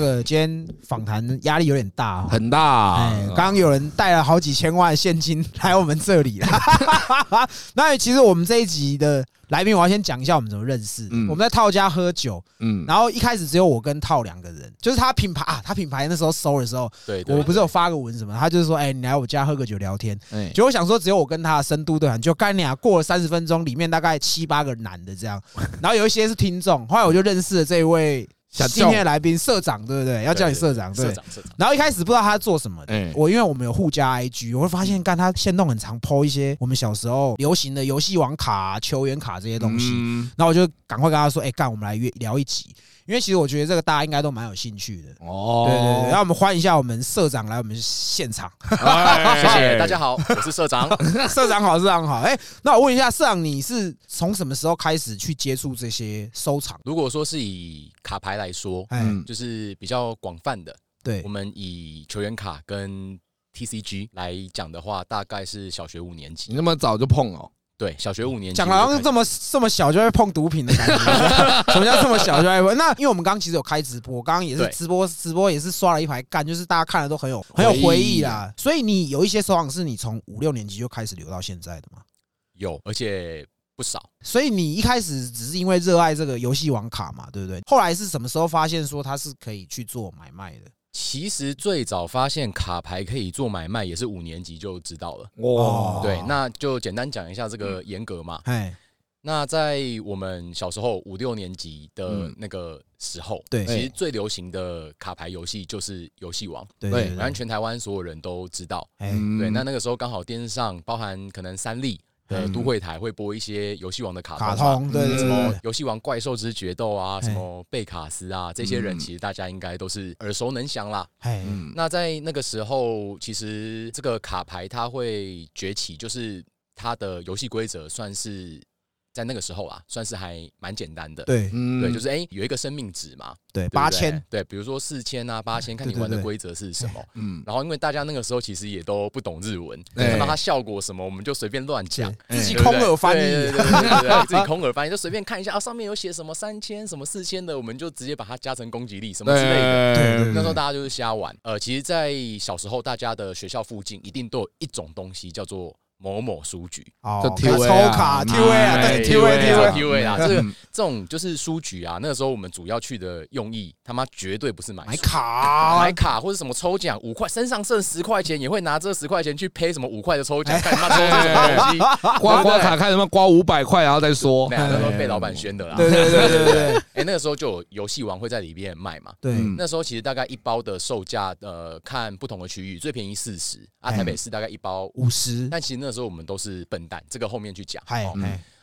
这个今天访谈压力有点大哦，很大。哎，刚刚有人带了好几千万现金来我们这里了。那其实我们这一集的来宾，我要先讲一下我们怎么认识。嗯我们在套家喝酒，嗯，然后一开始只有我跟套两个人，就是他品牌啊，他品牌那时候收的时候，对，对我不是有发个文什么，他就是说，哎，你来我家喝个酒聊天。哎，结果我想说，只有我跟他的深度对谈，就干俩过了三十分钟，里面大概七八个男的这样，然后有一些是听众，后来我就认识了这一位小今天的来宾社长，对不对？要叫你社长，对社。长社长，然后一开始不知道他在做什么的，哎我因为我们有互加 IG，我会发现干他现动很常 PO 一些我们小时候流行的游戏王卡啊、球员卡这些东西，嗯然后我就赶快跟他说：“哎，干，我们来约聊一集。”因为其实我觉得这个大家应该都蛮有兴趣的。哦，对对对，让我们欢迎一下我们社长来我们现场。哎谢谢大家好，我是社长。社长好，社长好。哎，那我问一下，社长，你是从什么时候开始去接触这些收藏？如果说是以卡牌来说，哎，嗯就是比较广泛的，对我，们以球员卡跟 TCG 来讲的话，大概是小学五年你级。那么早就碰哦？对，小学五年级讲了好像这么这么小就会碰毒品的感觉。什么叫这么小就会碰？那因为我们刚刚其实有开直播，刚刚也是直播，直播也是刷了一排干，就是大家看了都很有很有回忆啦。所以你有一些收藏是你从五六年级就开始留到现在的吗？有，而且不少。所以你一开始只是因为热爱这个游戏王卡嘛，对不对？后来是什么时候发现说它是可以去做买卖的？其实最早发现卡牌可以做买卖，也是五年级就知道了。哇。对，那就简单讲一下这个严格嘛。哎，那在我们小时候五六年级的嗯那个时候，对。其实最流行的卡牌游戏就是游戏王，对反正全台湾所有人都知道。哎，嗯对，那那个时候刚好电视上包含可能三立的嗯。都会台会播一些游戏王的卡卡通对对什么游戏王怪兽之决斗啊，什么贝卡斯啊，这些人嗯其实大家应该都是耳熟能详啦。哎，嗯。那在那个时候，其实这个卡牌它会崛起，就是它的游戏规则算是在那个时候啊，算是还蛮简单的。对嗯对，就是哎、有一个生命值嘛，对，八千，，对，比如说四千啊、八千，看你玩的规则是什么。嗯，然后，因为大家那个时候其实也都不懂日文，哎看到它效果什么，我们就随便乱讲，自己空耳翻译自己空耳翻译，就随便看一下啊，上面有写什么三千、什么四千的，我们就直接把它加成攻击力什么之类的。那时候大家就是瞎玩。呃，其实，在小时候，大家的学校附近一定都有一种东西叫做某某书局。哦，抽啊卡嗯 T V 啊，对哎 T V T V TVA 啊，这个嗯这种就是书局啊。那个时候我们主要去的用意，他妈绝对不是买买书卡买卡或者什么抽奖，五块身上剩十块钱，也会拿这十块钱去赔什么五块的抽奖，看他妈抽这什么东西，刮刮卡看什么刮五百块，然后再说那。时候被老板宣的啦。对对对对对对 哎，那个时候就有游戏王会在里面卖嘛。对，嗯那时候其实大概一包的售价，呃，看不同的区域，最便宜四十啊，哎台北市大概一包五十，但其实那时候我们都是笨蛋，这个后面去讲。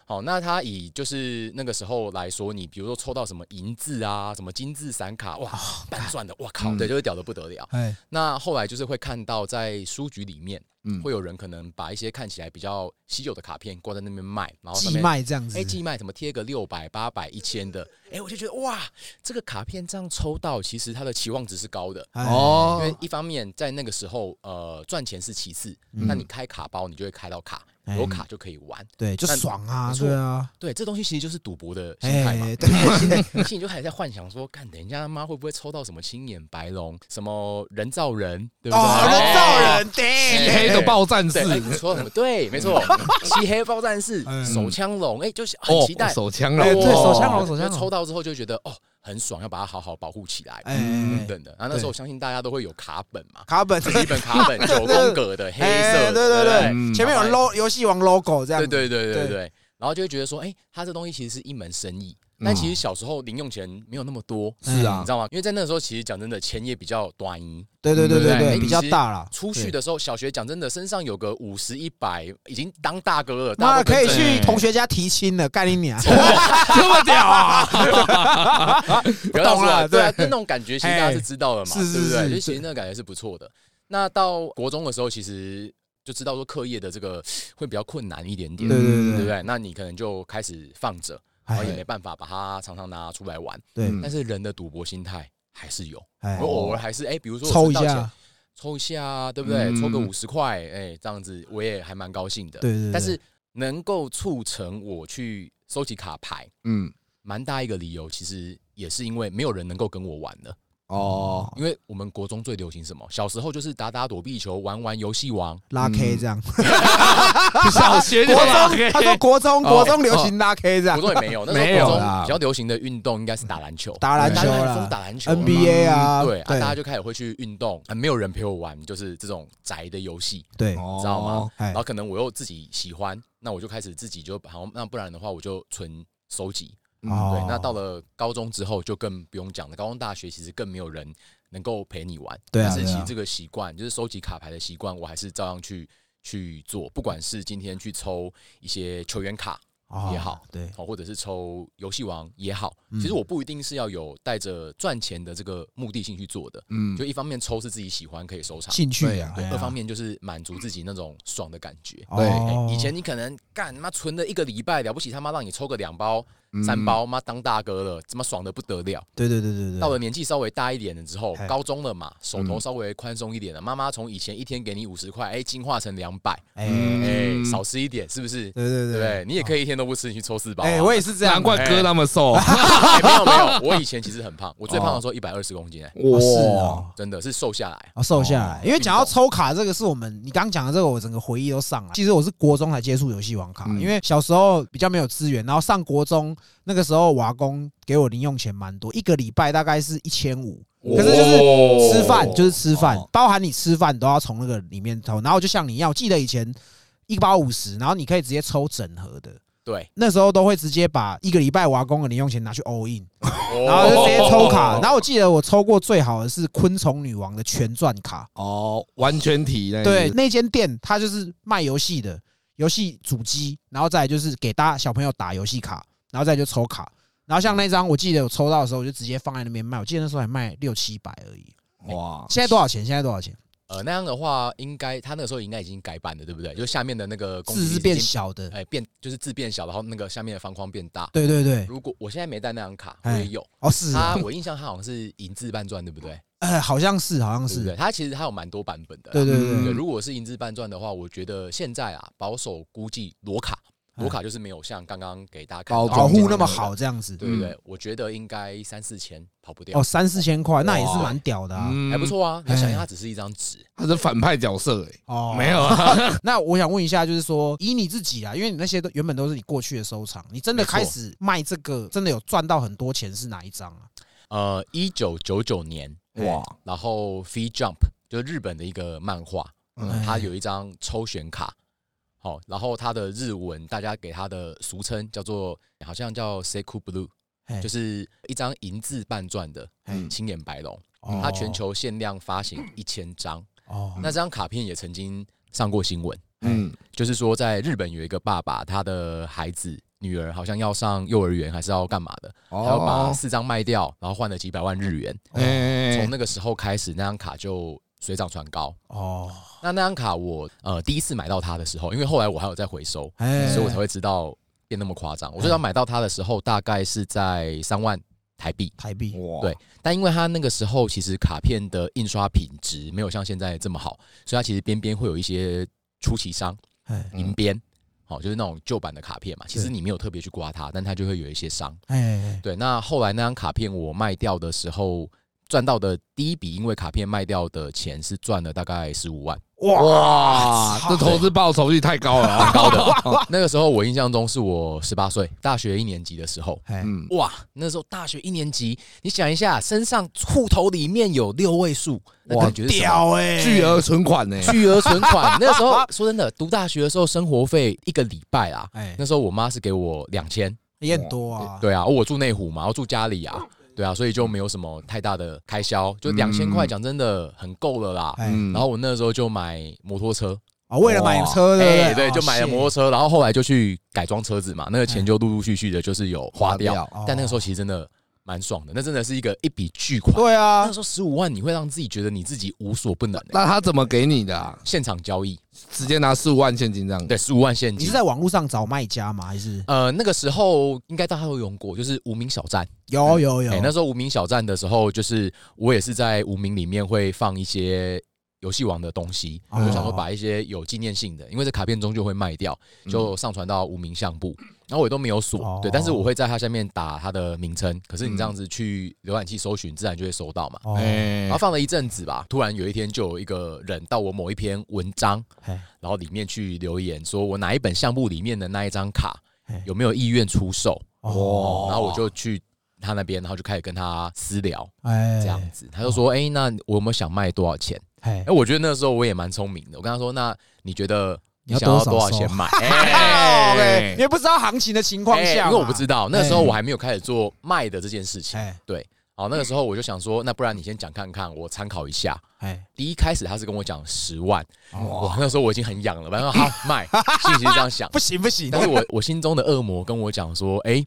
好，那他以就是那个时候来说，你比如说抽到什么银字啊，什么金字闪卡，哇，半钻的，哇靠，嗯对，就是屌的不得了。哎那后来就是会看到在书局里面，嗯会有人可能把一些看起来比较稀有的卡片挂在那边卖，然后上寄面。卖这样子哎，，寄卖怎么贴个六百、八百、一千的？哎，我就觉得哇，这个卡片这样抽到，其实它的期望值是高的。哎哦因为一方面在那个时候，呃，赚钱是其次，那你开卡包，你就会开到卡，哎有卡就可以玩。对，就那爽啊，对啊，对，这东西其实就是赌博的心态嘛。哎对，你心里就开始在幻想说，看等一下他妈会不会抽到什么青眼白龙，什么人造人，对不对？哦，人造人，对漆，黑的爆战士你说什么？对，没错，漆黑爆战士嗯、手枪龙，哎，就是很哦期待。手枪龙，对手枪哦龙手枪龙抽到之后就觉得哦，很爽，要把它好好保护起来，嗯等等的。然后那时候我相信大家都会有卡本嘛，卡本，就是一本卡本，九宫格的黑哎色的，对对对？嗯前面有 logo 游戏王 logo 这样，对对对对。对对，然后就会觉得说，哎，它这东西其实是一门生意。嗯但其实小时候零用钱没有那么多，是啊你知道吗？因为在那个时候，其实讲真的，钱也比较短一。对对对对对对，比较大了。出去的时候，小学讲真的，身上有个五十、一百，已经当大哥了。那可以去同学家提亲了，干你娘！这么屌啊！不懂了啊对啊，对那种感觉其实大家是知道的嘛，是是？是就其实那个感觉是不错的。那到国中的时候，其实就知道说课业的这个会比较困难一点点，对对对对不对？那你可能就开始放着，然后也哎。没办法把它常常拿出来玩。对，嗯。但是人的赌博心态还是有，哎。我偶尔还是哎，比如说我抽一下，抽一下啊，对不对？嗯。抽个五十块，哎，这样子我也还蛮高兴的。对对对，但是能够促成我去收集卡牌，嗯，蛮大一个理由，其实也是因为没有人能够跟我玩了。哦，因为我们国中最流行什么？小时候就是打打躲避球，玩玩游戏王。拉 K 这样，小学就国拉中他说国中国中流行拉 K 这样。国，中也没有，那时没有候比较流行的运动应该是打篮球，打篮球啦。打篮球嘛，NBA 啊，对啊，大家就开始会去运动，啊没有人陪我玩，就是这种宅的游戏，对，哦知道吗？哎然后可能我又自己喜欢，那我就开始自己就好，那不然的话我就存收集。哦对，那到了高中之后就更不用讲了，高中大学其实更没有人能够陪你玩。但是其实这个习惯，就是收集卡牌的习惯，我还是照样去去做，不管是今天去抽一些球员卡。哦也好，对，哦，或者是抽游戏王也好，嗯其实我不一定是要有带着赚钱的这个目的性去做的。嗯就一方面抽是自己喜欢可以收藏，兴趣啊，对；哎二方面就是满足自己那种爽的感觉。对以前你可能干妈存了一个礼拜，了不起他妈让你抽个两包、嗯三包，妈当大哥了，怎么爽的不得了。对对对对对，到了年纪稍微大一点了之后哎，高中了嘛，手头嗯。稍微宽松一点了，妈妈从以前一天给你五十块，哎，进化成两百，哎。哎，少吃一点，是不是？对对对。对？你也可以一天都不吃，你去抽四包啊。哎，我也是这样，难怪哥那么瘦，哎。没有没有，我以前其实很胖，我最胖的时候一百二十公斤，哎，哦是哦。真的是瘦下来。啊，瘦下来。哦，因为讲到抽卡这个，是我们你刚刚讲的这个，我整个回忆都上来。其实我是国中才接触游戏王卡，嗯。因为小时候比较没有资源，然后上国中那个时候，瓦工给我零用钱蛮多，一个礼拜大概是一千五，可是就是吃饭就是吃饭哦，包含你吃饭都要从那个里面抽。然后就像你一样，我记得以前一包五十，然后你可以直接抽整盒的。对，那时候都会直接把一个礼拜瓦工的零用钱拿去 all in，然然后就直接抽卡。然后我记得我抽过最好的是昆虫女王的全钻卡，哦，完全体那对，那间店它就是卖游戏的，游戏主机，然后再来就是给大家小朋友打游戏卡，然后再就抽卡。然后像那张，我记得我抽到的时候，我就直接放在那边卖。我记得那时候还卖六七百而已。哇，现在多少钱？现在多少钱？呃那样的话，应该他那个时候应该已经改版了，对不对？就下面的那个字是变，小的。哎变就是字变小，然后那个下面的方框变大。对对对，如果我现在没带那张卡，我哎也有。哦是哦，它我印象他好像是银字半转，对不对？呃，好像是，好像？是。它其实它有蛮多版本的啦。对对嗯对，对，如果是银字半转的话，我觉得现在啊，保守估计裸卡，哎裸卡就是没有像刚刚给大家看保护那么的好，这样子。对对对，我觉得应该三四千跑不掉。哦，，三四千块，那也是蛮屌的啊。嗯。还不，错啊。你想它只是一张纸，它是反派角色哎，哦，没有啊，那我想问一下，就是说，以你自己啊，因为你那些都原本都是你过去的收藏，你真的开始卖这个，真的有赚到很多钱是哪一张啊？呃，一九九九年，哇，然后 Free Jump 就是日本的一个漫画，嗯嗯，它有一张抽选卡，好，然后它的日文大家给它的俗称叫做好像叫 Seku Blue，就是一张银字半钻的嗯青眼白龙，哦。它全球限量发行一千张。哦，那这张卡片也曾经上过新闻，嗯，就是说在日本有一个爸爸，他的孩子女儿好像要上幼儿园，还是要干嘛的，他要把哦，四张卖掉，然后换了几百万日元。哎从那个时候开始，那张卡就水涨船高。哦，那那张卡我呃第一次买到它的时候，因为后来我还有在回收，哎所以我才会知道变那么夸张。我最早买到它的时候，大概是在三万台币。台币哇，对但因为它那个时候其实卡片的印刷品质没有像现在这么好，所以它其实边边会有一些出奇伤、银边，好、就是那种旧版的卡片嘛。其实你没有特别去刮它，但它就会有一些伤。哎对，那后来那张卡片我卖掉的时候，赚到的第一笔，因为卡片卖掉的钱是赚了大概十五万，哇，这投资报酬率太高了啊，高的。那个时候我印象中是我十八岁，大学一年级的时候。哎嗯，哇，那时候大学一年级，你想一下，身上户头里面有六位数，那哇感觉？屌哎，巨额存款呢，巨额存款。那个时候说 真的，读大学的时候生活费一个礼拜啊，哎，那时候我妈是给我两千，也很多啊。对啊，我住内湖嘛，我住家里啊，对啊，所以就没有什么太大的开销，就两千块，讲真的很够了啦。然后我那时候就买摩托车，啊，为了买车对，哦就买了摩托。车，然后后来就去改装车子嘛，那个钱哎就陆陆续续的，就是有花掉。哦但那个时候其实真的蛮爽的，那真的是一个一笔巨款。对啊那，时候十五万，你会让自己觉得你自己无所不能、欸。那他怎么给你的啊？现场交易，直接拿十五万现金这样？对，十五万现金你是。在网络上找卖家吗？还是呃，那个时候应该大家都有用过，就是无名小站。有有有哎、？那时候无名小站的时候，就是我也是在无名里面会放一些游戏王的东西，哦我就想说把一些有纪念性的，因为这卡片中就会卖掉，就上传到无名相簿，然后我也都没有锁哦，对，但是我会在它下面打它的名称，可是你这样子去浏览器搜寻，自然就会搜到嘛。然后放了一阵子吧，突然有一天就有一个人到我某一篇文章，然后里面去留言，说我哪一本相簿里面的那一张卡有没有意愿出售，哦，然后我就去他那边，然后就开始跟他私聊哎这样，子，他就说，哎，那我有没有想卖多少钱？哎哎，，我觉得那个时候我也蛮聪明的，我跟他说，那你觉得你想要多少钱买？哎哎，OK，因为不知道行情的情况下因为我不知道，那时候哎我还没有开始做卖的这件事情。对好，那个时候我就想说，那不然你先讲看看，我参考一下。哎，第一开始他是跟我讲十万，哦哇，那时候我已经很痒了，反正好 卖，心里是这样想。不行不行，但是我我心中的恶魔跟我讲说，哎、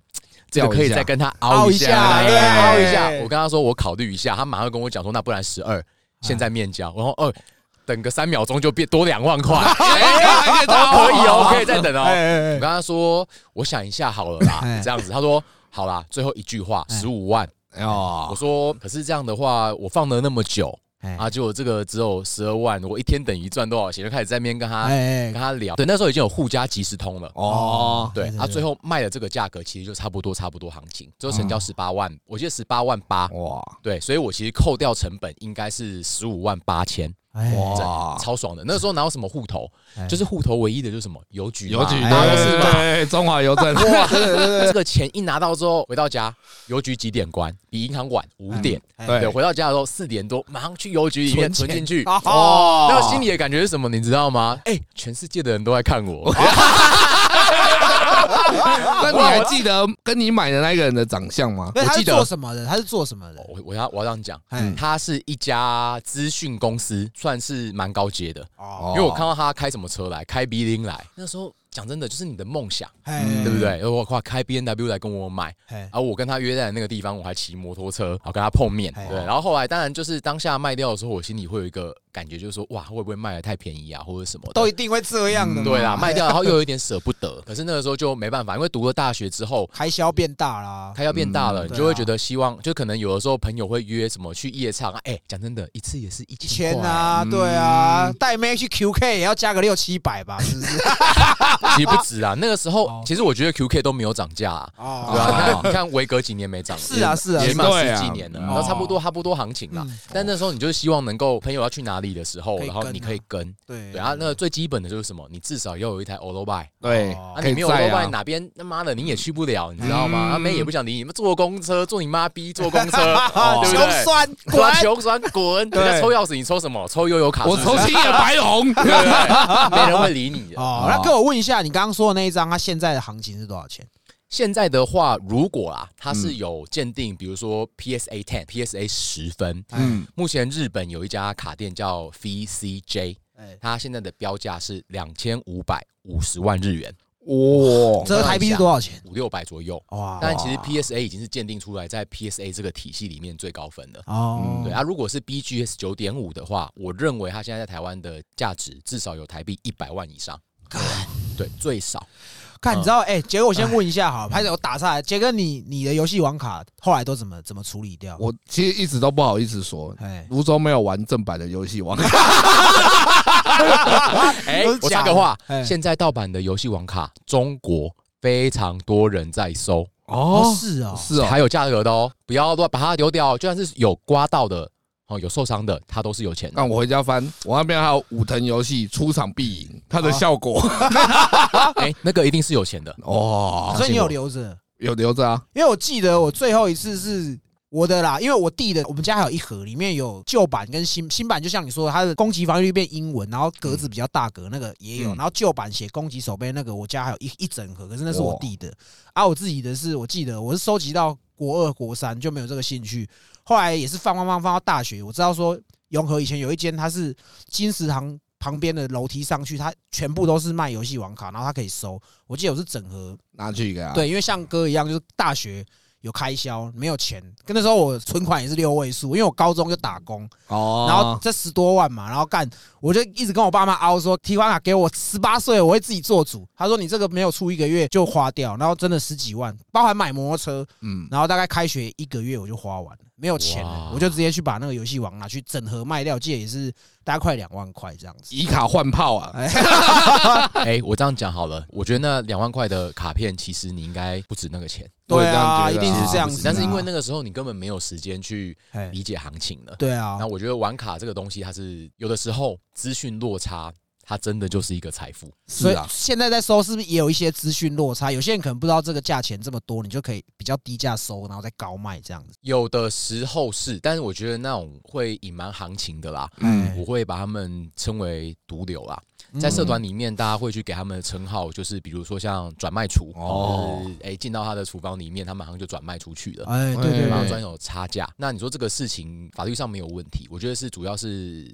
这个吊一下可以再跟他凹凹一下，凹一下。我跟他说我考虑一下，他马上跟我讲说，那不然十二，现在面交，然后二。等个三秒钟就变多两万块，可以哦，可以再等哦。我跟他说，我想一下好了啦哎，这样子。他说好啦，最后一句话哎十五万。我哦，说可是这样的话，我放了那么久哎啊，结果这个只有十二万，我一天等于赚多少钱？就开始在那边跟他哎跟他聊。对，那时候已经有互加即时通了。哦，对啊，对对对最后卖的这个价格其实就差不多差不多行情，最后成交十八万，我记得十八万八。哇对，所以我其实扣掉成本应该是十五万八千，哎哇，超爽的。那时候哪有什么户头，哎就是户头唯一的就是什么邮局，邮局是嘛。对中华邮政，哇，这个钱一拿到之后，回到家，邮局几点关？比银行晚五点。哎对对，回到家的时候四点多，马上去邮局里面存 进去。哦那个心里的感觉是什么？你知道吗？哎，全世界的人都在看我。那你还记得跟你买的那个人的长相吗？对，他是我记得做什么的？他是做什么的？我我要我要这样讲，哎它是一家资讯公司，算是蛮高阶的。哦因为我看到他开什么车来，开 B 零来，那时候讲真的，就是你的梦想，对不？对？我靠，开 B N W 来跟我买，哎而我跟他约在那个地方，我还骑摩托车，然后跟他碰面，哎对。然后后来当然就是当下卖掉的时候，我心里会有一个感觉，就是说哇，会不会卖的太便宜啊，或者什么的。都一定会这样的嘛。对啦，卖掉，哎然后又有一点舍不得。可是那个时候就没办法，因为读了大学之后，开销变大啦。开销变大了，嗯你就会觉得希望，就可能有的时候朋友会约什么去夜唱啊，哎，讲真的，一次也是一一千啊，嗯对啊，带妹去 QK 也要加个六七百吧，是不是？其实不止啊。那个时候哦，其实我觉得 QK 都没有涨价啊。哦对啊，那你看维格几年没涨了，是啊是啊起码十几年了，嗯然后差不多差不多行情啦嗯。但那时候你就是希望能够朋友要去哪里的时候，然后你可以跟。对对啊，那个最基本的就是什么？你至少要有一台 o l o b i 对你没有 o l 载 o b i 啊，哪边他妈的你也去不了，你知道吗？嗯啊，妹也不想理你，坐公车坐你妈逼坐公车，啊，穷对不对？酸滚滚，穷酸滚！人家抽钥匙，你抽什么？抽悠游卡？我抽青眼白红，对不对？没人会理你的。哦，那跟我问一下，你刚刚说的那一张，它现在的行情是多少钱？现在的话，如果啊，它嗯是有鉴定，比如说 PSA ten、PSA 十分，嗯，目前日本有一家卡店叫 VCJ，哎，它现在的标价是两千五百五十万日元，哇，折台币是多少钱？五六百左右。哇，但其实 PSA 已经是鉴定出来，在 PSA 这个体系里面最高分的。哦，对啊，如果是 BGS 九点五的话，我认为它现在在台湾的价值至少有台币一百万以上。对，最少。看，你知道，哎，杰哥，我先问一下哈，拍手我打岔来，杰哥，你你的游戏网卡后来都怎么怎么处理掉？我其实一直都不好意思说，哎，泸州没有玩正版的游戏网卡，哎我插个话哎，现在盗版的游戏网卡，中国非常多人在收，哦，是哦，是哦，还有价格的哦，不要乱把它丢掉，就算是有刮到的哦，有受伤的，他都是有钱的。那我回家翻，我那边还有武藤游戏出场必赢，它的效果 哎，那个一定是有钱的。哦，所以你有留着。有留着啊，因为我记得我最后一次是我的啦，因为我弟的，我们家还有一盒，里面有旧版跟新新版，就像你说的，它的攻击防御力变英文，然后格子比较大格，那个也有，嗯然后旧版写攻击手背那个，我家还有一一整盒，可是那是我弟的，啊，我自己的是我记得我是收集到国二国三就没有这个兴趣，后来也是放放放放到大学，我知道说永和以前有一间它是金石堂。旁边的楼梯上去，它全部都是卖游戏王卡，然后它可以收。我记得我是整合拿去给他，对，因为像哥一样，就是大学有开销，没有钱。跟那时候我存款也是六位数，因为我高中就打工，哦，然后这十多万嘛，然后干，我就一直跟我爸妈凹说，提款卡给我十八岁我会自己做主。他说你这个没有出一个月就花掉，然后真的十几万，包含买摩托车，嗯，然后大概开学一个月我就花完了。没有钱了，我就直接去把那个游戏王拿去整合卖掉，记得也是大概快两万块这样子。以卡换炮啊！哎，我这样讲好了，我觉得那两万块的卡片，其实你应该不止那个钱，对啊，一定是这样子啊。但是因为那个时候你根本没有时间去哎，理解行情了。对啊那，我觉得玩卡这个东西，它是有的时候资讯落差，它真的就是一个财富。所以啊，现在在收是不是也有一些资讯落差？有些人可能不知道这个价钱这么多，你就可以比较低价收，然后再高卖这样子。有的时候是，但是我觉得那种会隐瞒行情的啦，嗯我会把他们称为毒瘤啦。嗯在社团里面，大家会去给他们的称号，就是比如说像转卖厨哦哎进到他的厨房里面，他马上就转卖出去了。哎，对对对，马上专有差价。那你说这个事情法律上没有问题，我觉得是主要是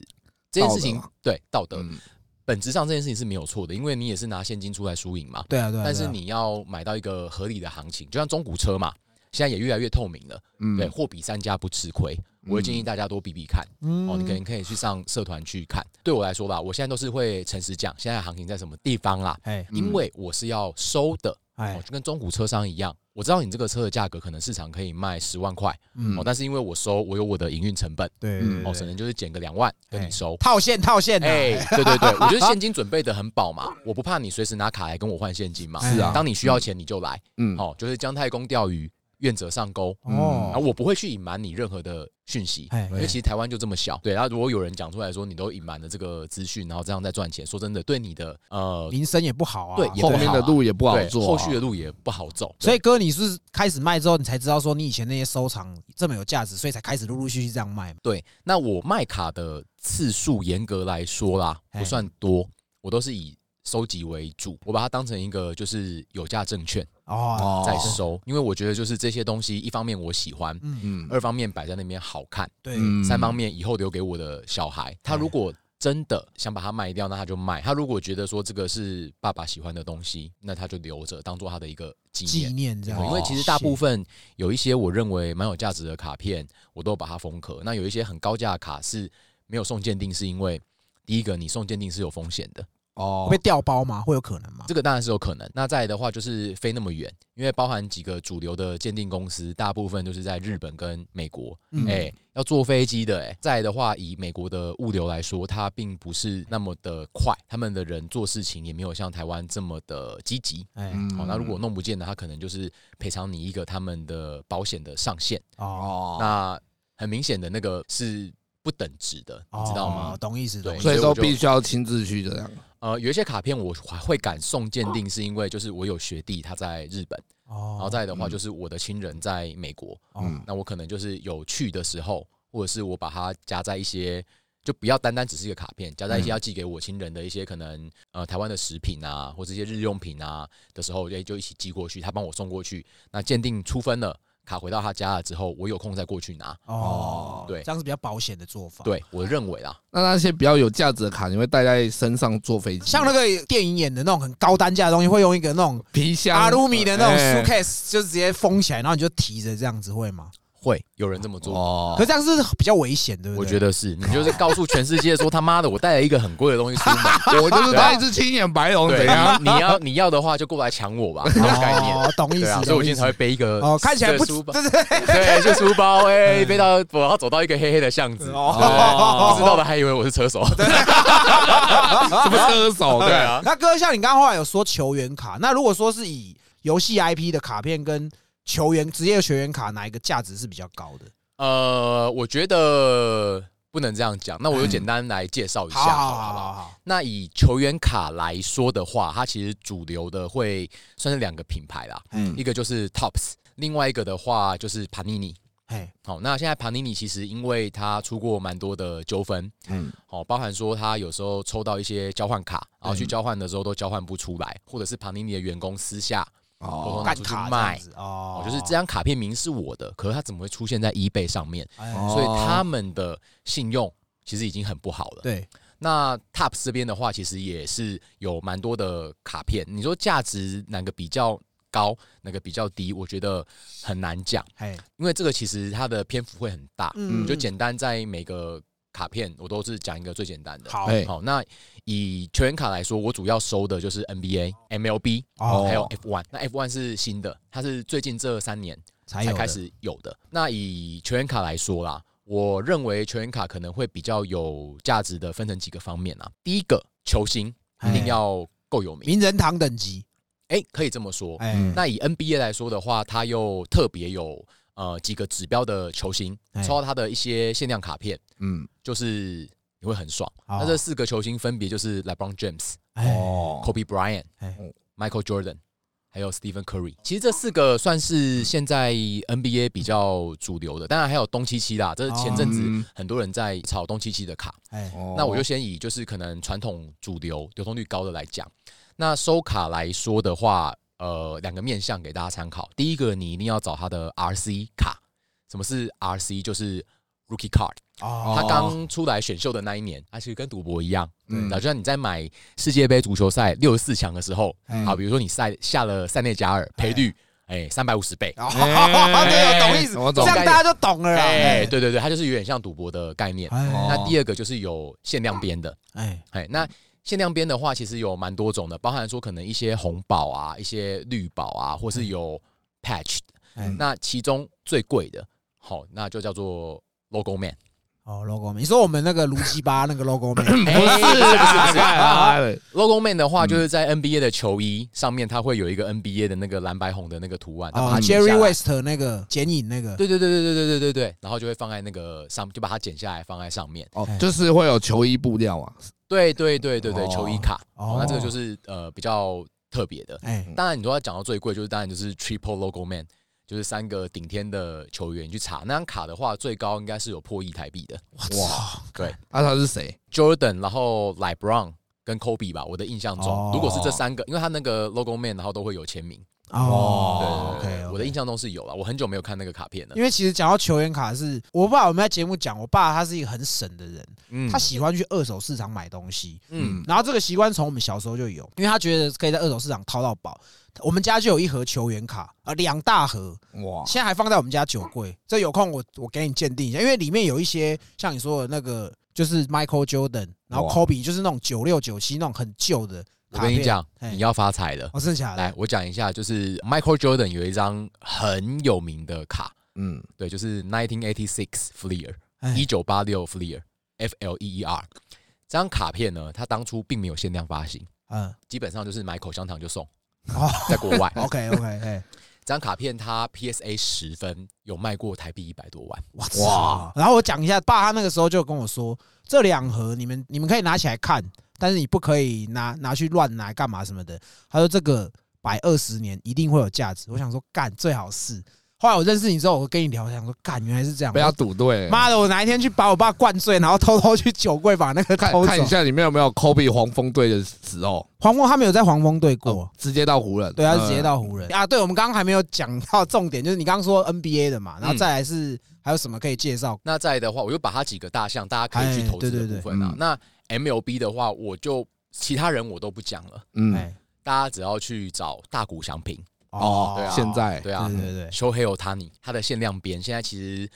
这件事情对道德嗯本质上这件事情是没有错的，因为你也是拿现金出来输赢嘛。对啊对啊。但是你要买到一个合理的行情，就像中古车嘛，现在也越来越透明了。嗯对，货比三家不吃亏。我会建议大家多比比看嗯哦，你可能可以去上社团去看。对我来说吧，我现在都是会诚实讲，现在行情在什么地方啦，哎因为我是要收的。哎哦，就跟中古车商一样，我知道你这个车的价格可能市场可以卖十万块，嗯哦，但是因为我收，我有我的营运成本，对哦，可能就是减个两万跟哎你收。套现套现的，哎，对对对，我觉得现金准备的很饱嘛，我不怕你随时拿卡来跟我换现金嘛。是啊当你需要钱你就来，嗯，哦，就是姜太公钓鱼，愿者上钩。然哦后，我不会去隐瞒你任何的讯息，哎因为其实台湾就这么小。对，然后如果有人讲出来说你都隐瞒了这个资讯，然后这样在赚钱，说真的，对你的呃，名声也不好啊。对后面的路也不好做啊，后续的路也不好走。所以哥，你是开始卖之后，你才知道说你以前那些收藏这么有价值，所以才开始陆陆续续这样卖。对，那我卖卡的次数严格来说啦，哎不算多，我都是以收集为主，我把它当成一个就是有价证券哦，在收，因为我觉得就是这些东西，一方面我喜欢，嗯，嗯二方面摆在那边好看，对，嗯。三方面以后留给我的小孩，他如果真的想把它卖掉，那他就卖；他如果觉得说这个是爸爸喜欢的东西，那他就留着当做他的一个纪纪念。这样。因为其实大部分分有一些我认为蛮有价值的卡片，我都把它封壳。那有一些很高价的卡是没有送鉴定，是因为第一个你送鉴定是有风险的，哦会被调包吗？会有可能吗？这个当然是有可能。那再来的话就是飞那么远，因为包含几个主流的鉴定公司，大部分都是在日本跟美国。嗯哎、要坐飞机的哎、再来的话，以美国的物流来说，它并不是那么的快，他们的人做事情也没有像台湾这么的积极。哎，哦，那如果弄不见的，他可能就是赔偿你一个他们的保险的上限。哦，哦，那很明显的那个是不等值的，你知道吗哦？懂意思，对懂意思。所以说必须要亲自去这样。呃，有一些卡片我还会敢送鉴定，是因为就是我有学弟他在日本，哦，然后再的话嗯就是我的亲人在美国，嗯那我可能就是有去的时候，或者是我把它夹在一些。就不要单单只是一个卡片，夹在一些嗯要寄给我亲人的一些可能呃台湾的食品啊，或者一些日用品啊的时候，就就一起寄过去，他帮我送过去。那鉴定出分了，卡回到他家了之后，我有空再过去拿。哦，对这样是比较保险的做法。，对我认为啦，那那些比较有价值的卡，你会带在身上坐飞机？像那个电影演的那种很高单价的东西，会用一个那种皮箱、阿鲁米的那种哎 suitcase，就直接封起来，然后你就提着这样子，会吗？会有人这么做。哦可是这样是比较危险，对不对？我觉得是你就是告诉全世界说他妈的，我带了一个很贵的东西出门，我就是带一只青眼白龙，怎对，样？你你要你要的话就过来抢我吧，这种概念。哦，懂意思啊，。所以我今天才会背一个哦，看起来不这个书包，对对对对，是书包，哎，背到我要走到一个黑黑的巷子，不知道的还以为我是车手，什么车手？对，对啊，那哥，像你刚刚后来有说球员卡，那如果说是以游戏 IP 的卡片跟球员职业球员卡，哪一个价值是比较高的？呃，我觉得不能这样讲，那我就简单来介绍一下，好好好不好？好好好，那以球员卡来说的话，它其实主流的会算是两个品牌啦，嗯一个就是 Tops，另外一个的话就是 Panini。嘿，好，那现在 Panini 其实因为它出过蛮多的纠纷，嗯，好，包含说他有时候抽到一些交换卡，然后去嗯交换的时候都交换不出来，或者是 Panini 的员工私下哦干卡卖哦哦，就是这张卡片名是我的，可是它怎么会出现在 eBay 上面？所以他们的信用其实已经很不好了。对，那 Tops 这边的话，其实也是有蛮多的卡片。你说价值哪个比较高，哪个比较低？我觉得很难讲，嘿，因为这个其实它的篇幅会很大。嗯我就简单在每个卡片，我都是讲一个最简单的。好那以球员卡来说，我主要收的就是 NBA、MLB，哦还有 F1。那 F1 是新的，它是最近这三年才开始有的。那以球员卡来说啦，我认为球员卡可能会比较有价值的，分成几个方面啊。第一个，球星一定哎要够有名，名人堂等级，哎、可以这么说。那以 NBA 来说的话，它又特别有呃几个指标的球星，哎。抽到他的一些限量卡片，嗯，就是你会很爽。哦那这四个球星分别就是 LeBron James、哎，哦，Kobe Bryant、哎。Michael Jordan，还有 Stephen Curry。其实这四个算是现在 NBA 比较主流的，当然还有东契奇啦，这是前阵子嗯很多人在炒东契奇的卡。哎，哦。那我就先以就是可能传统主流流通率高的来讲，那收卡来说的话，呃，两个面向给大家参考。第一个，你一定要找他的 RC 卡。什么是 RC？就是 Rookie Card。哦，它刚出来选秀的那一年，它其实跟赌博一样。嗯就像你在买世界杯足球赛六十四强的时候，哎好，比如说你赛下了塞内加尔赔率，哎，三百五十倍。哦，对，懂意思，我懂这样大家就懂了啦。哎，对对对，它就是有点像赌博的概念。那第二个就是有限量边的，哎，哎，那限量边的话，其实有蛮多种的，包含说可能一些红宝啊、一些绿宝啊，或是有 patch 那其中最贵的，好，那就叫做 Logo Man。哦，logo man，你说我们那个卢基巴那个 logo man，不是 Logo Man 的话，嗯。就是在 NBA 的球衣上面，它会有一个 NBA 的那个蓝白红的那个图案，它把哦它剪下，Jerry。West 那个剪影那个，对对对对对对对对对，然后就会放在那个上，就把它剪下来放在上面。哦，就是会有球衣布料嘛，对对对对对，哦球衣卡。哦哦，那这个就是呃比较特别的。哎，当然，你都要讲到最贵，就是当然就是 Triple Logo Man，就是三个顶天的球员你去查那张卡的话，最高应该是有破亿台币的。哇，对啊，他是谁？，Jordan，然后 LeBron 跟 Kobe 吧，我的印象中，哦如果是这三个，因为他那个 Logo Man，然后都会有签名。哦对对对，OK，我的印象中是有了，我很久没有看那个卡片了。因为其实讲到球员卡是，我爸我们在节目讲，我爸他是一个很省的人，嗯他喜欢去二手市场买东西，嗯然后这个习惯从我们小时候就有，因为他觉得可以在二手市场淘到宝。我们家就有一盒球员卡啊，两大盒，哇，现在还放在我们家酒柜。这有空我我给你鉴定一下，因为里面有一些像你说的那个，就是 Michael Jordan，然后哇 Kobe 就是那种九六九七那种很旧的。我跟你讲，你要发财了。哦，真的假的？来，我讲一下，就是 Michael Jordan 有一张很有名的卡，嗯，对，就是1986 Fleer，哎一九八六 Fleer，F L E E R。这张卡片呢，它当初并没有限量发行，嗯，基本上就是买口香糖就送，哦在国外。，OK OK，哎，这张卡片它 PSA 十分有卖过台币一百多万，哇哇！然后我讲一下，爸他那个时候就跟我说，这两盒你们你们可以拿起来看，但是你不可以拿拿去乱拿干嘛什么的。他说这个摆二十年一定会有价值。我想说干最好是。后来我认识你之后，我跟你聊，我想说干原来是这样。不要赌对。妈的，我哪一天去把我爸灌醉，然后偷偷去酒柜把那个看偷走看一。下里面有没有 Kobe 黄蜂队的时候，黄蜂他没有在黄蜂队过哦，，直接到湖人，对，他是直接嗯到湖人啊。对，我们刚刚还没有讲到重点，就是你刚刚说 NBA 的嘛，然后再来是还有什么可以介绍？那再来的话，我就把它几个大项，大家可以去投资的部分啊嗯。那 MLB 的话，我就其他人我都不讲了，嗯，哎，大家只要去找大谷翔平，哦对啊现在对啊对，对对，修黑欧塔尼，它的限量边现在其实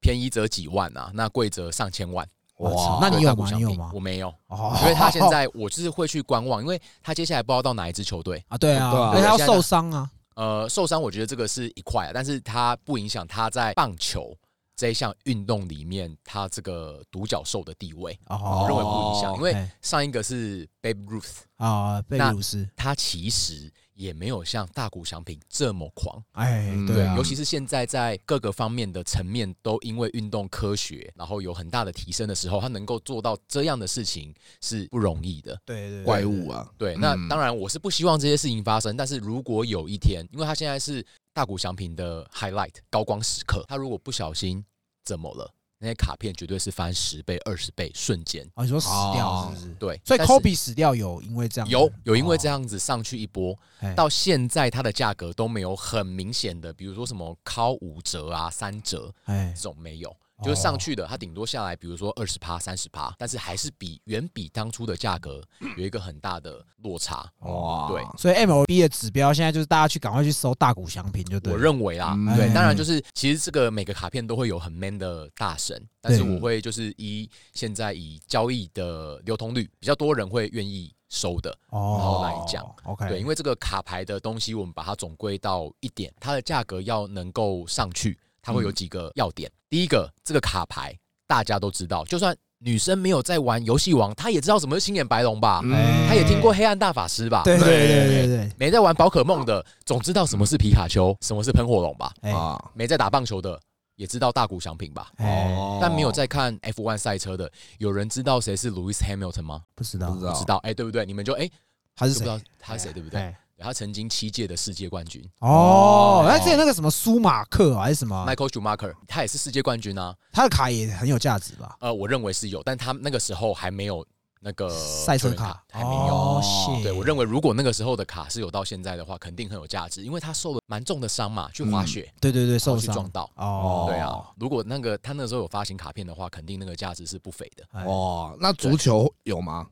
便宜则几万啊，那贵则上千万。哇，那你有吗？你有吗？我没有，哦因为他现在我就是会去观望，因为他接下来不知道到哪一支球队。啊，对啊，对啊而且他要受伤啊，呃，受伤我觉得这个是一块啊，但是他不影响他在棒球这一项运动里面他这个独角兽的地位，哦，我认为不影响，因为哎上一个是 Babe Ruth，啊，贝那鲁斯，他其实也没有像大谷翔平这么狂。哎，嗯对啊，尤其是现在在各个方面的层面都因为运动科学，然后有很大的提升的时候，他能够做到这样的事情是不容易的。对对对怪物啊，对，那嗯当然我是不希望这些事情发生，但是如果有一天，因为他现在是大谷翔平的 highlight 高光时刻，他如果不小心怎么了，那些卡片绝对是翻十倍、二十倍，瞬间。哦，你说死掉哦。是不是？对，所以 Kobe 死掉有因为这样有有因为哦。这样子上去一波，哎到现在它的价格都没有很明显的，比如说什么靠五折啊、三折哎这种没有，哦就是上去的它顶多下来，比如说二十趴、三十趴，但是还是比远比当初的价格有一个很大的落差。哇，对。所以 MLB 的指标现在就是大家去赶快去搜大股祥平就对我。认为啦，嗯。对，哎当然就是其实这个每个卡片都会有很 man 的大神，但是我会就是依现在以交易的流通率，比较多人会愿意收的。哦，后来讲，OK，对，因为这个卡牌的东西，我们把它总归到一点，它的价格要能够上去，它会有几个要点。第一个，这个卡牌大家都知道，就算女生没有在玩游戏王，她也知道什么是青眼白龙吧？哎她也听过黑暗大法师吧？对对对对对，没在玩宝可梦的，总知道什么是皮卡丘，什么是喷火龙吧？哎啊，没在打棒球的，也知道大谷翔平吧？哦，但没有在看 F1 赛车的，有人知道谁是 Lewis Hamilton 吗？不知道不知道哎，对不对？你们就哎，他是谁不知道？他是谁，对不对？哎他曾经七届的世界冠军哦，那之前那个什么舒马克啊还是什么，Michael Schumacher，他也是世界冠军啊。他的卡也很有价值吧？呃，我认为是有，但他那个时候还没有那个赛车卡还没有。哦，对我认为，如果那个时候的卡是有到现在的话，肯定很有价值，因为他受了蛮重的伤嘛，去滑雪，对对对受伤撞到。哦，对啊，如果那个他那时候有发行卡片的话，肯定那个价值是不菲的。哎，哇，那足球有吗？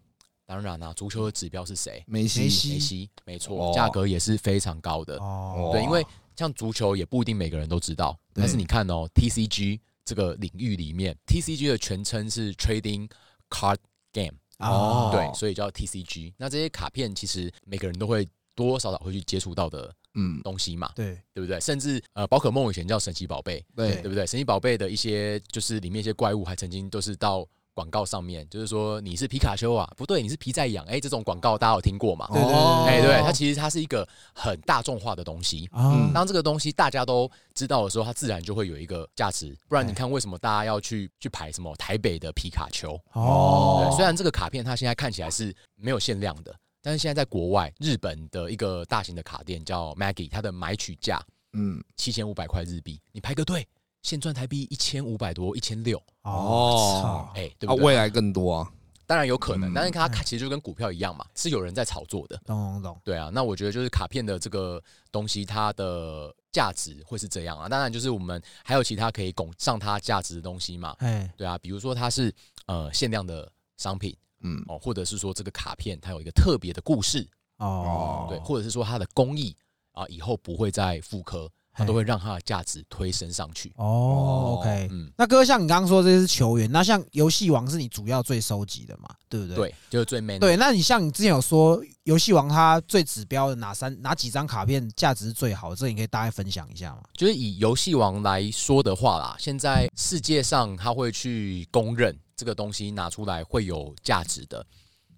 当然啦、足球的指标是谁？梅西。梅西。梅西，没哦。错，价格也是非常高的。哦，对，因为像足球也不一定每个人都知道，对。但是你看哦，TCG 这个领域里面，TCG 的全称是 Trading Card Game，哦，对，所以叫 TCG。那这些卡片其实每个人都会多多少少会去接触到的嗯，东西嘛，对。对不对？甚至呃，宝可梦以前叫神奇宝贝，对。对不对？神奇宝贝的一些就是里面一些怪物，还曾经都是到广告上面，就是说你是皮卡丘啊，不对，你是皮在痒，哎，这种广告大家有听过嘛？对对哦哎，对，它其实它是一个很大众化的东西。啊嗯当这个东西大家都知道的时候，它自然就会有一个价值。不然你哎看，为什么大家要去去排什么台北的皮卡丘？哦对，，虽然这个卡片它现在看起来是没有限量的，但是现在在国外，日本的一个大型的卡店叫 Maggie，它的买取价嗯，七千五百块日币，你排个队，现赚台币一千五百多，一千六，哦，操。哎，对啊，不对？未来更多啊，当然有可能，嗯。但是它其实就跟股票一样嘛，是有人在炒作的。懂懂懂，对啊，那我觉得就是卡片的这个东西，它的价值会是这样啊。当然，就是我们还有其他可以拱上它价值的东西嘛。哎，对啊，比如说它是呃限量的商品嗯，哦，或者是说这个卡片它有一个特别的故事，哦，对，或者是说它的工艺啊以后不会再复刻，它都会让它的价值推升上去。哦，OK，嗯，那哥像你刚刚说这些是球员，那像游戏王是你主要最收集的嘛，对不对？对，就是最 man。对，那你像你之前有说游戏王它最指标的哪三哪几张卡片价值是最好的，这你可以大概分享一下吗？就是以游戏王来说的话啦，现在世界上他会去公认这个东西拿出来会有价值的，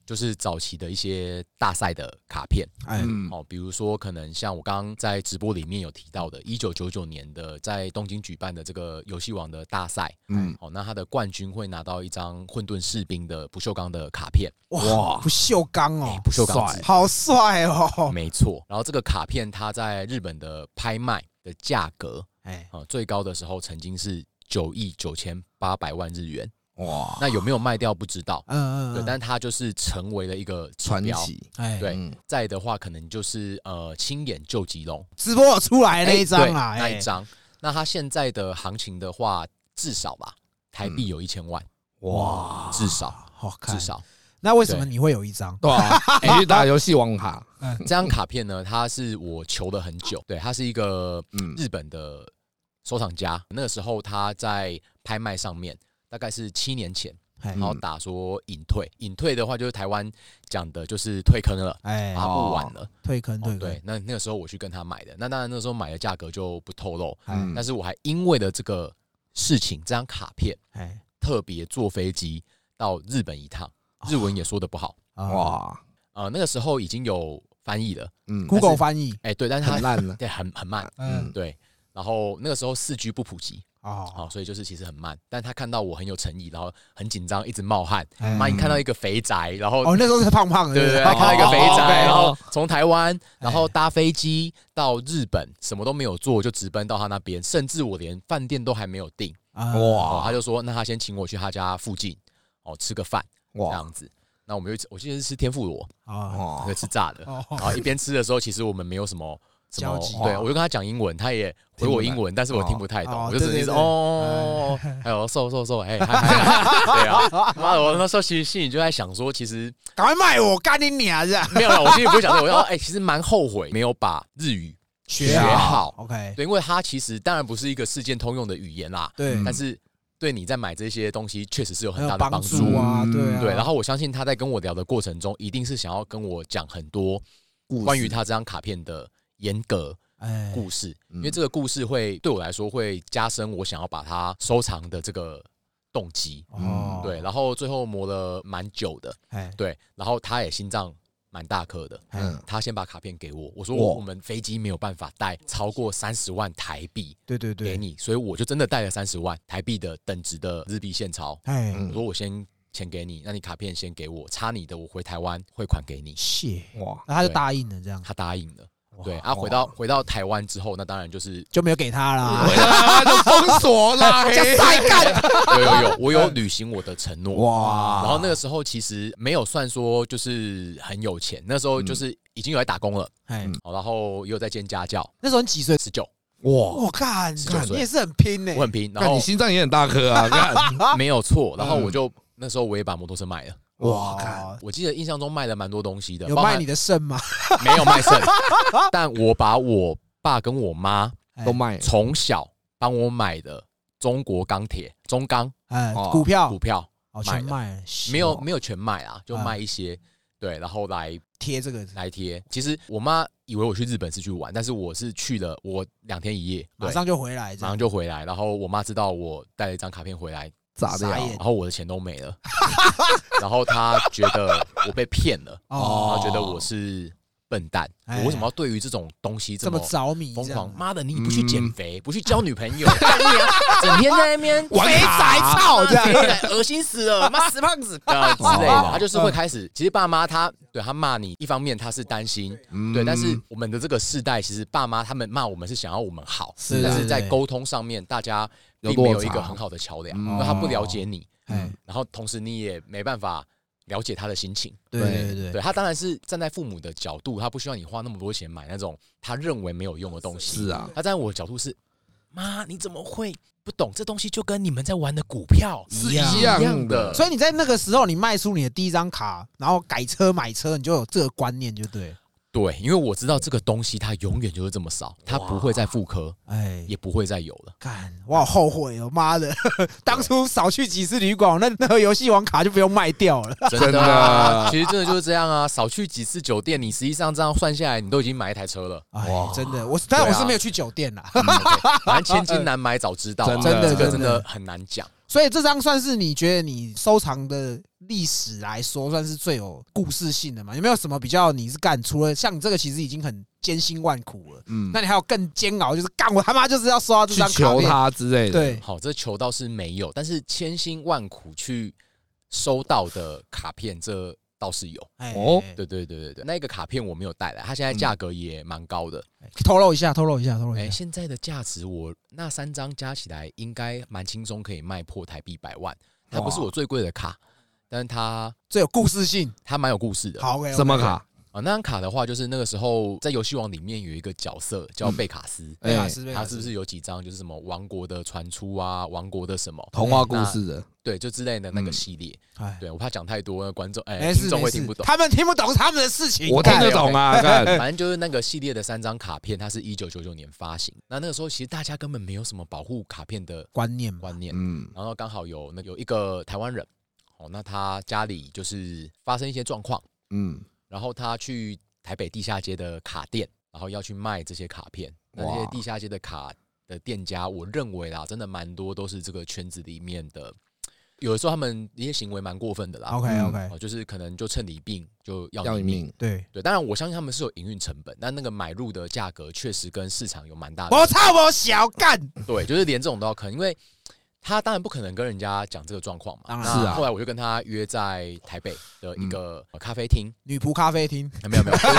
就是早期的一些大赛的卡片哎，嗯，哦，比如说可能像我刚刚在直播里面有提到的，一九九九年的在东京举办的这个游戏王的大赛，嗯，哦，那他的冠军会拿到一张混沌士兵的不锈钢的卡片，哇，不锈钢哦，不锈钢好帅哦，没错。然后这个卡片它在日本的拍卖的价格哎，啊、最高的时候曾经是九亿九千八百万日元。哇，那有没有卖掉不知道，嗯嗯，对，嗯但它就是成为了一个。传奇，哎，对嗯。再的话，可能就是呃亲眼救吉隆直播有出来那一张啊，那哎。一张。那它现在的行情的话，至少吧，台币有一千万，哇，至少好看。至。少。那为什么你会有一张？对。啊，你 去打游戏王卡，这张卡片呢，它是我求了很久，对，它是一个嗯。日本的收藏家，那个时候他在拍卖上面，大概是七年前，哎然后打说隐退，隐退的话就是台湾讲的就是退坑了，哎，啊不玩了。退坑退哦，对，，那那个时候我去跟他买的，那当然那时候买的价格就不透露，哎嗯但是我还因为了这个事情，这张卡片哎，特别坐飞机到日本一趟，日文也说的不好，哇哇，呃，那个时候已经有翻译了，嗯，，Google 翻译，哎，对，但是它很烂了，对很很慢，嗯，对，然后那个时候四 G 不普及，哦好，，所以就是其实很慢，但他看到我很有诚意，然后很紧张，一直冒汗，哎妈，你看到一个肥宅，然后哦，那时候是胖胖的，对对对，不看到一个肥哦宅然后从台湾，然后搭飞机到日本，什么都没有做，就直奔到他那边，甚至我连饭店都还没有订。哇哦，他就说，那他先请我去他家附近，哦，吃个饭这哇样子。那我们就吃我记得是吃天妇罗，啊，哇会吃炸的。哦然后一边吃的时候，其实我们没有什么。什么交集对，我就跟他讲英文，他也回我英文，但是我听不太懂，哦我就只是对对对哦，还有瘦瘦瘦，哎，对啊，妈的，我那时候其实心里就在想说，其实赶快卖我，干你娘这样，没有了，我心里不会想这个，我要哎，其实蛮后悔没有把日语学好，OK，对，因为它其实当然不是一个世界通用的语言啦，对嗯。但是对你在买这些东西确实是有很大的帮助。助啊，嗯对啊，对，然后我相信他在跟我聊的过程中，一定是想要跟我讲很多关于他这张卡片的严格哎，故事，嗯因为这个故事会对我来说会加深我想要把它收藏的这个动机。哦，对，然后最后磨了蛮久的，哎，对，然后他也心脏蛮大颗的，嗯嗯，他先把卡片给我，我说我我们飞机没有办法带超过三十万台币对对对，给你，所以我就真的带了三十万台币的等值的日币现钞。哎，嗯。我说我先钱给你，那你卡片先给我，差你的我回台湾汇款给你。谢，哇，那他就答应了，这样。他答应了，哇对啊，回到回到台湾之后，那当然就是就没有给他啦，啊就封锁啦，加嘿。塞干，有有有，我有履行我的承诺。哇，然后那个时候其实没有算说就是很有钱，那时候就是已经有在打工了，哎，嗯然后也有在兼家教，那时候你几岁？十九，哇，我看，19看岁你也是很拼呢我，很拼，然后你心脏也很大颗啊，看，没有错，然后嗯。我就那时候我也把摩托车卖了。哇，看，我记得印象中卖了蛮多东西的，有卖你的肾吗？没有卖肾，但我把我爸跟我妈哎。都卖，从小帮我买的中国钢铁中钢股票。股票全卖了，没有哦。没有全卖啊，就啊卖一些，对，然后来贴这个，来贴。其实我妈以为我去日本是去玩，但是我是去了我两天一夜，马上就回来，马上就回来。然后我妈知道我带了一张卡片回来，砸掉傻，眼。然后我的钱都没了，然后他觉得我被骗了，哦。他觉得我是笨蛋，哎。我为什么要对于这种东西这么着迷，疯狂？妈的，你不去减嗯。肥，不去交女朋友，整天在那边肥卡。仔操这样，对恶心死了，妈死胖子啊之类的，他就是会开始。其实爸妈他对他骂你，一方面他是担心，嗯。对，但是我们的这个世代，其实爸妈他们骂我们是想要我们好，是但是在沟通上面，大家有并没有一个很好的桥梁，嗯。因为他不了解你，哎，然后同时你也没办法了解他的心情。对对对他当然是站在父母的角度，他不需要你花那么多钱买那种他认为没有用的东西。是啊，他站在我的角度是，妈，你怎么会不懂这东西？就跟你们在玩的股票是一一样样的。所以你在那个时候，你卖出你的第一张卡，然后改车买车，你就有这个观念，就对了。对，因为我知道这个东西它永远就是这么少，它不会再复刻，哎，也不会再有了。干，我好后悔哦，妈的，当初少去几次旅馆，那那个游戏王卡就不用卖掉了。真真的啊，其实真的就是这样啊，少去几次酒店，你实际上这样算下来，你都已经买一台车了。哎哇，真的，我但我是没有去酒店啦，嗯 OK，反正千金难买早知道啊，真的这个真的很难讲。所以这张算是你觉得你收藏的历史来说，算是最有故事性的嘛？有没有什么比较你是干？除了像你这个，其实已经很艰辛万苦了，嗯那，你还有更煎熬，就是干我他妈就是要收到这去张卡求片。他之类的，对，好，这球倒是没有，但是千辛万苦去收到的卡片，这倒是有。哎哦哎对对对对对，那个卡片我没有带来，它现在价格也蛮高的。哎透露一下，透露一下，透露哎、一下。现在的价值我那三张加起来应该蛮轻松，可以卖破台币百万。它不是我最贵的卡，但是它最有故事性。它蛮有故事的。好什么？卡？啊，那张卡的话，就是那个时候在游戏王里面有一个角色叫贝卡斯，贝卡斯，他是不是有几张就是什么王国的传出啊，王国的什么，童话故事的，对，就之类的那个嗯系列。哎，对我怕讲太多，那观众哎、没事听众会听不懂。他们听不懂他们的事情。我听得懂啊，看，反正就是那个系列的三张卡片，它是一九九九年发行。那那个时候其实大家根本没有什么保护卡片的观念嘛，观念，嗯，然后刚好有那有一个台湾人，哦，那他家里就是发生一些状况，嗯，然后他去台北地下街的卡店，然后要去卖这些卡片。那这些地下街的卡的店家，我认为啦，真的蛮多都是这个圈子里面的，有的时候他们一些行为蛮过分的啦。OK 嗯。OK，哦，就是可能就趁你病就要你要你命，对，对，当然我相信他们是有营运成本，但那个买入的价格确实跟市场有蛮大的我操我小干，对，就是连这种都要坑，因为他当然不可能跟人家讲这个状况嘛。当然。是啊。后来我就跟他约在台北的一个呃咖啡厅，女仆咖啡厅。没有没有，就是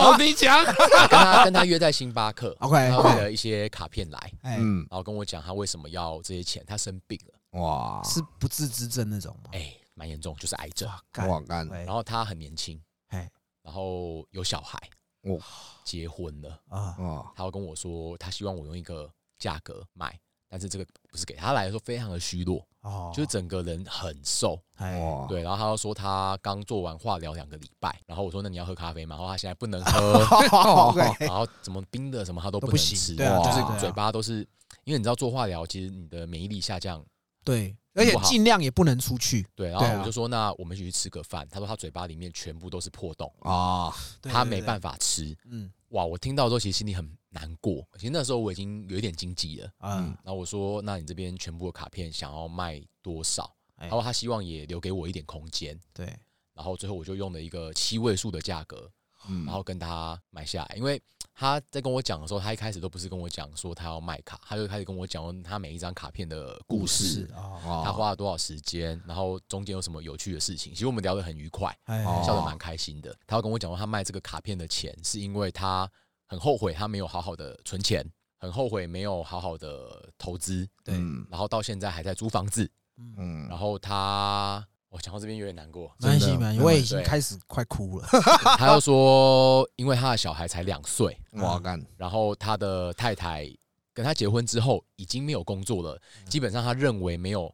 哦，你讲，跟他跟他约在星巴克。，OK，他为了一些卡片来，哎，嗯，然后跟我讲他为什么要这些钱，他生病了，哇，是不治之症那种吗？哎，蛮严重，就是癌症。哇，干。然后他很年轻，哎然后有小孩，我结婚了。啊，哇，他要跟我说，他希望我用一个价格卖，但是这个不是给他来说非常的虚弱，哦，就是整个人很瘦。哎，对，然后他又说他刚做完化疗两个礼拜，然后我说那你要喝咖啡吗？然后他现在不能喝 然后怎么冰的什么他都都不不能吃，对啊就是嘴巴都是，因为你知道做化疗，其实你的免疫力下降对，而且尽量也不能出去。对，然后我就说那我们一起去吃个饭，他说他嘴巴里面全部都是破洞，啊，他没。办法吃。嗯哇，我听到之后其实心里很难过，其实那时候我已经有一点经济了。嗯，然后我说，那你这边全部的卡片想要卖多少？哎然后他希望也留给我一点空间。对，然后最后我就用了一个七位数的价格，嗯然后跟他买下来。因为他在跟我讲的时候，他一开始都不是跟我讲说他要卖卡，他就开始跟我讲他每一张卡片的故事，他花了多少时间，然后中间有什么有趣的事情。其实我们聊得很愉快，笑得蛮开心的。他要跟我讲说，他卖这个卡片的钱是因为他很后悔他没有好好的存钱，很后悔没有好好的投资，对，嗯然后到现在还在租房子。嗯，嗯然后他，我讲到这边有点难过。没关系，真的没关系，我也已经对开始快哭了。他又说，因为他的小孩才两岁，哇干，然后他的太太跟他结婚之后已经没有工作了，基本上他认为没有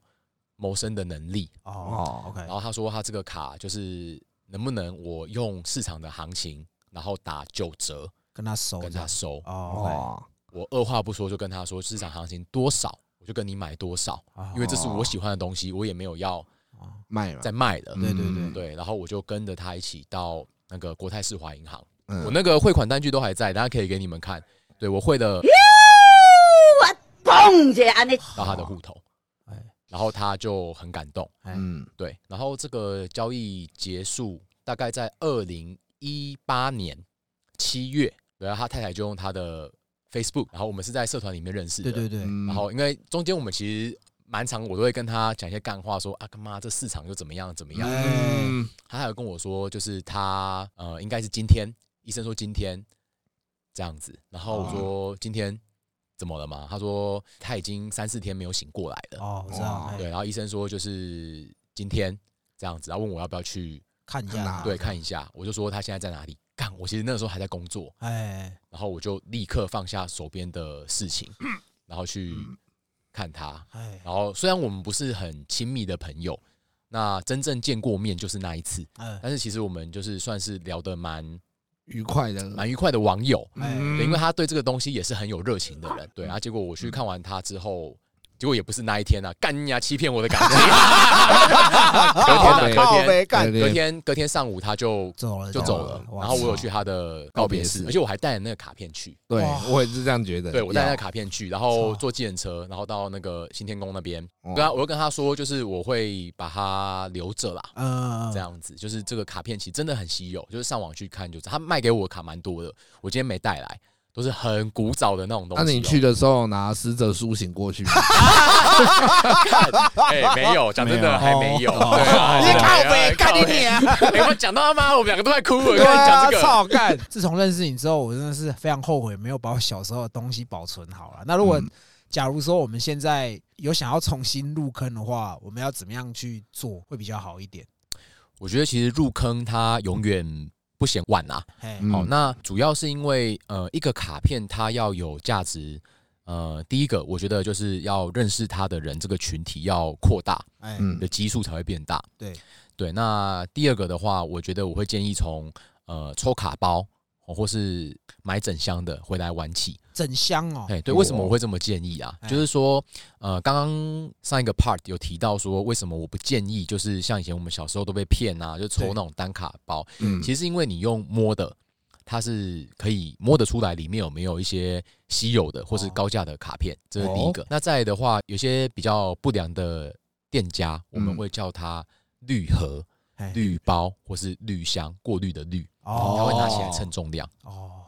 谋生的能力。哦哦，OK，然后他说他这个卡就是能不能我用市场的行情，然后打九折跟他收，跟他收。哦，我二话不说就跟他说市场行情多少，我就跟你买多少。因为这是我喜欢的东西，我也没有要卖了，再卖的。对对对嗯对，然后我就跟着他一起到那个国泰世华银行，嗯。我那个汇款单据都还在，大家可以给你们看。对我汇的嘣一下安，到他的户头，哎。然后他就很感动。哎，嗯。对，然后这个交易结束大概在二零一八年七月，然后他太太就用他的 Facebook，然后我们是在社团里面认识的。对对对，嗯然后因为中间我们其实蛮长，我都会跟他讲一些干话，说啊干妈这市场又怎么样怎么样。哎嗯他还有跟我说，就是他呃应该是今天，医生说今天这样子，然后我说今天怎么了嘛？他说他已经三四天没有醒过来了。哦，我知道，哇哎对，然后医生说就是今天这样子，然后问我要不要去看一下，对看一下，我就说他现在在哪里。干，我其实那个时候还在工作，哎，然后我就立刻放下手边的事情，然后去看他。哎，然后虽然我们不是很亲密的朋友，那真正见过面就是那一次，哎，但是其实我们就是算是聊得蛮愉快的，蛮愉快的网友，哎。嗯对因为他对这个东西也是很有热情的人。对，啊结果我去看完他之后，结果也不是那一天啊，干你啊，欺骗我的感情。隔天啊，隔天，干。隔天，隔天上午他就走了就走了，然后我有去他的告别式而且我还带了那个卡片去。对我也是这样觉得，对，我带那要个卡片去，然后坐计程车，然后到那个新天宫那边，哦。跟他，我就跟他说，就是我会把它留着啦，嗯，这样子，就是这个卡片其实真的很稀有，就是上网去看就知道，他卖给我的卡蛮多的，我今天没带来，都是很古早的那种东西、哦。那你去的时候拿死者苏醒过去，看，哎、没有，讲真没有的还没有，哦对靠北，干你北娘！哎、我讲到他妈，我们两个都在哭了，跟你对啊，讲这个。操干！自从认识你之后，我真的是非常后悔没有把我小时候的东西保存好了。那如果嗯假如说我们现在有想要重新入坑的话，我们要怎么样去做会比较好一点？我觉得其实入坑它永远不嫌晚啊。好，那主要是因为呃，一个卡片它要有价值。呃，第一个我觉得就是要认识它的人这个群体要扩大，哎，嗯的基数才会变大。对对，那第二个的话，我觉得我会建议从呃抽卡包哦或是买整箱的回来玩起。整箱哦，哎，对，为什么我会这么建议啊？哎。就是说，呃，刚刚上一个 part 有提到说，为什么我不建议，就是像以前我们小时候都被骗啊，就抽那种单卡包，嗯。其实因为你用摸的，它是可以摸得出来里面有没有一些稀有的或是哦高价的卡片，这是第一个。那再来的话，有些比较不良的店家，我们嗯会叫它绿盒、哎。绿包或是绿箱，过滤的滤，它哦会拿起来称重量，哦，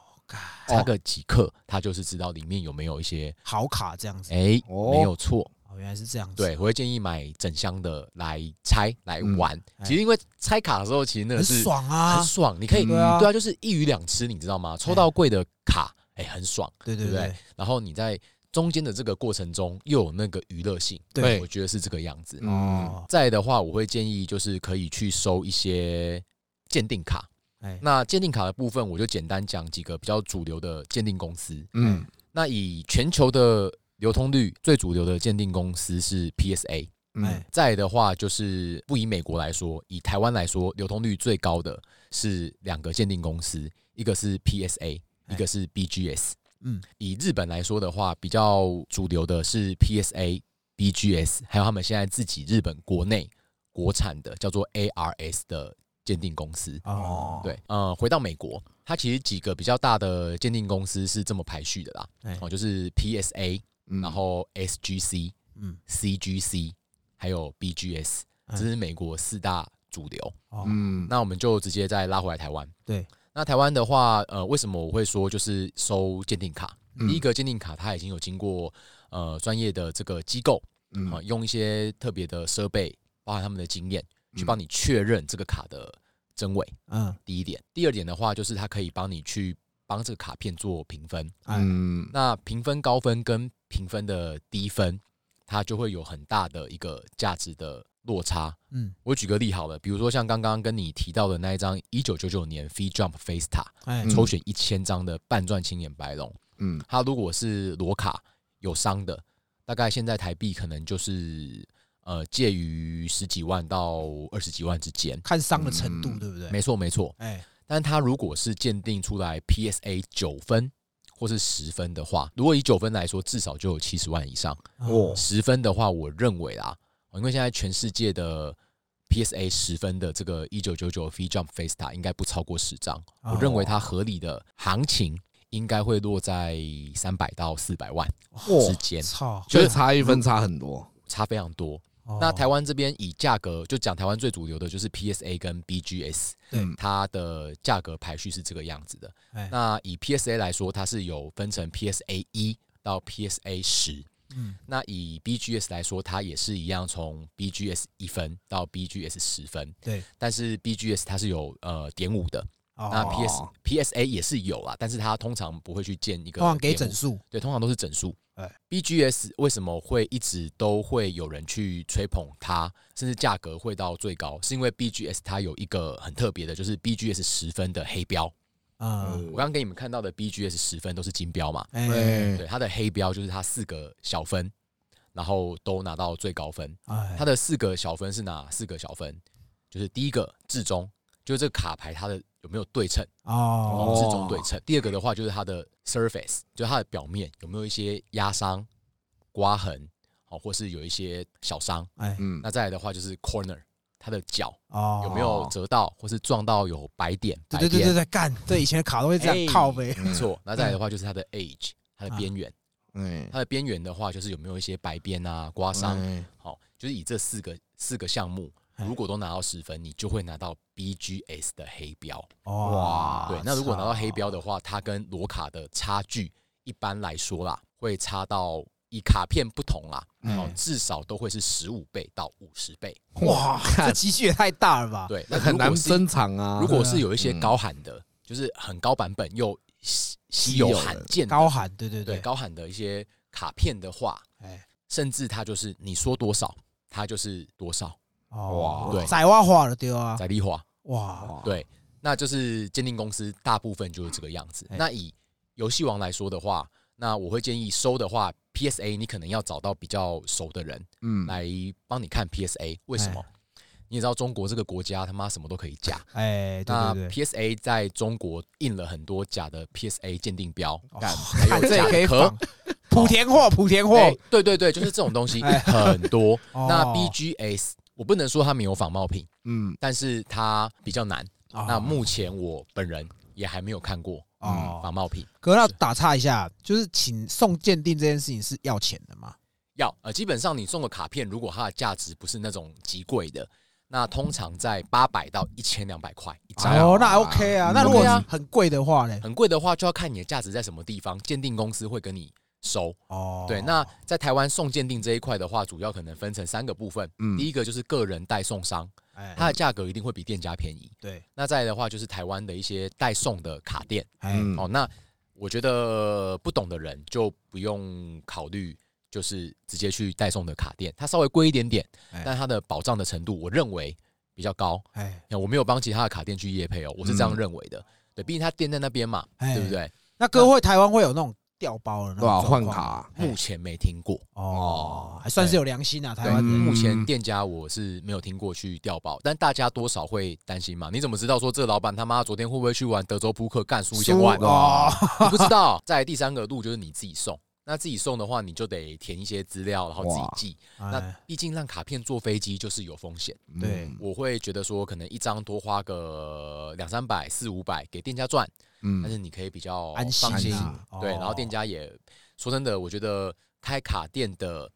干差个几克，他就是知道里面有没有一些，好卡这样子，哎，哦没有错。哦，原来是这样子，对，我会建议买整箱的来拆来嗯玩。哎其实因为拆卡的时候，其实那个很是爽啊很，爽，你可以嗯对啊就是一鱼两吃，你知道吗？抽到贵的卡，哎，很爽。对对对然后你在中间的这个过程中又有那个娱乐性，对我觉得是这个样子。嗯哦，再的话，我会建议就是可以去收一些鉴定卡。哎，那鉴定卡的部分，我就简单讲几个比较主流的鉴定公司。嗯那以全球的流通率最主流的鉴定公司是 PSA。嗯哎，再的话，就是不以美国来说，以台湾来说，流通率最高的是两个鉴定公司，一个是 PSA，一个是 BGS。嗯，以日本来说的话，比较主流的是 PSA BGS，还有他们现在自己日本国内国产的叫做 ARS 的鉴定公司。哦，对，呃，回到美国，它其实几个比较大的鉴定公司是这么排序的啦，哎。哦，就是 PSA，嗯。然后 SGC、嗯。CGC，还有 BGS，嗯这是美国四大主流。哦，嗯，那我们就直接再拉回来台湾。对，那台湾的话，呃，为什么我会说就是收鉴定卡？嗯。第一个鉴定卡它已经有经过呃专业的这个机构嗯。啊、用一些特别的设备，包含他们的经验，去嗯帮你确认这个卡的真伪。嗯第一点，第二点的话，就是它可以帮你去帮这个卡片做评分。嗯那评分高分跟评分的低分，它就会有很大的一个价值的落差。嗯，我举个例好了，比如说像刚刚跟你提到的那一张一九九九年 Fee Jump Face 塔哎嗯抽选一千张的半钻青眼白龙，嗯它如果是裸卡有伤的，大概现在台币可能就是呃介于十几万到二十几万之间。看伤的程度，嗯对不对？没错没错，哎，但他如果是鉴定出来 PSA 九分或是十分的话，如果以九分来说，至少就有七十万以上。哦十分的话，我认为啦，因为现在全世界的 PSA 十分的这个一九九九 Free Jump Face 塔应该不超过十张，哦我认为它合理的行情应该会落在三百到四百万之间，操，就是差一分差很多。差非常多。哦。那台湾这边以价格就讲台湾最主流的就是 PSA 跟 BGS，它的价格排序是这个样子的。哎。那以 PSA 来说，它是有分成 PSA 一到 PSA 十。嗯。那以 BGS 来说，它也是一样，从 BGS 一分到 BGS 十分，对，但是 BGS 它是有呃点五的，哦。那 PS PSA 也是有啦，但是它通常不会去建一个通常给整数，对，通常都是整数。哎 BGS 为什么会一直都会有人去吹捧它，甚至价格会到最高？是因为 BGS 它有一个很特别的，就是 BGS 十分的黑标。嗯，我刚刚给你们看到的 BGS 十分都是金标嘛？哎对，它的黑标就是它四个小分，然后都拿到最高分。哎，它的四个小分是哪四个小分？就是第一个至中，就是这个卡牌它的有没有对称，哦，是中对称。第二个的话就是它的 surface，就是它的表面有没有一些压伤、刮痕，好，或是有一些小伤。哎，嗯。那再来的话就是 corner，它的角哦，有没有折到，或是撞到有白点。对对对对对，干，对，以前的卡都会这哎。样靠呗，没错。那再来的话就是它的 edge，它的啊边缘。嗯。它的边缘的话，就是有没有一些白边啊、刮伤，哎。好，就是以这四个四个项目，哎如果都拿到十分，你就会拿到 BGS 的黑标。哇，对，那如果拿到黑标的话，它跟罗卡的差距，一般来说啦，会差到以卡片不同啦，嗯哦，至少都会是十五倍到五十倍。哇，这集距也太大了吧？对，那很难那如果是珍藏啊。如果是有一些嗯高喊的，就是很高版本又稀稀稀有罕见的高喊，对对对高喊的一些卡片的话，哎，甚至它就是你说多少，它就是多少，哦，对仔蛙化了对啊，在利化。哇，哇，对，那就是鉴定公司大部分就是这个样子。哎那以游戏王来说的话，那我会建议收的话，PSA 你可能要找到比较熟的人嗯，来帮你看 PSA。为什么？你也知道中国这个国家他妈什么都可以假。哎，那，PSA 在中国印了很多假的 PSA 鉴定标，干 还有看这也可以假的壳仿。莆田货，莆田货，哎对对对，就是这种东西 哎很多。哦那 BGS 我不能说它没有仿冒品，嗯但是它比较难。哦那目前我本人也还没有看过哦仿冒品。可要打岔一下，就是请送鉴定这件事情是要钱的吗？要呃，基本上你送的卡片，如果它的价值不是那种极贵的，那通常在八百到一千两百块一张。哦，那 OK 啊，嗯那如果很贵的话呢？很贵的话，就要看你的价值在什么地方，鉴定公司会跟你收。哦，对，那在台湾送鉴定这一块的话，主要可能分成三个部分。嗯第一个就是个人代送商，哎，它的价格一定会比店家便宜。对，那再来的话，就是台湾的一些代送的卡店。哎，嗯哦，那我觉得不懂的人就不用考虑，就是直接去代送的卡店，它稍微贵一点点，哎但它的保障的程度，我认为比较高。哎，那我没有帮其他的卡店去业配哦，我是这样嗯认为的。对，毕竟它店在那边嘛，哎对不对？那哥会台湾会有那种调包的那对吧？换卡目前没听过。哦，还算是有良心啊，台，湾。目前嗯店家我是没有听过去掉包，但大家多少会担心嘛？你怎么知道说这个老板他妈昨天会不会去玩德州扑克干输一千万？哦，你不知道。再第三个路就是你自己送，那自己送的话，你就得填一些资料，然后自己哇寄。那哎，毕竟让卡片坐飞机就是有风险，对嗯我会觉得说，可能一张多花个两三百、四五百给店家赚，但嗯是你可以比较安放心。心啊，对，然后店家家也说真的，我觉得开卡店的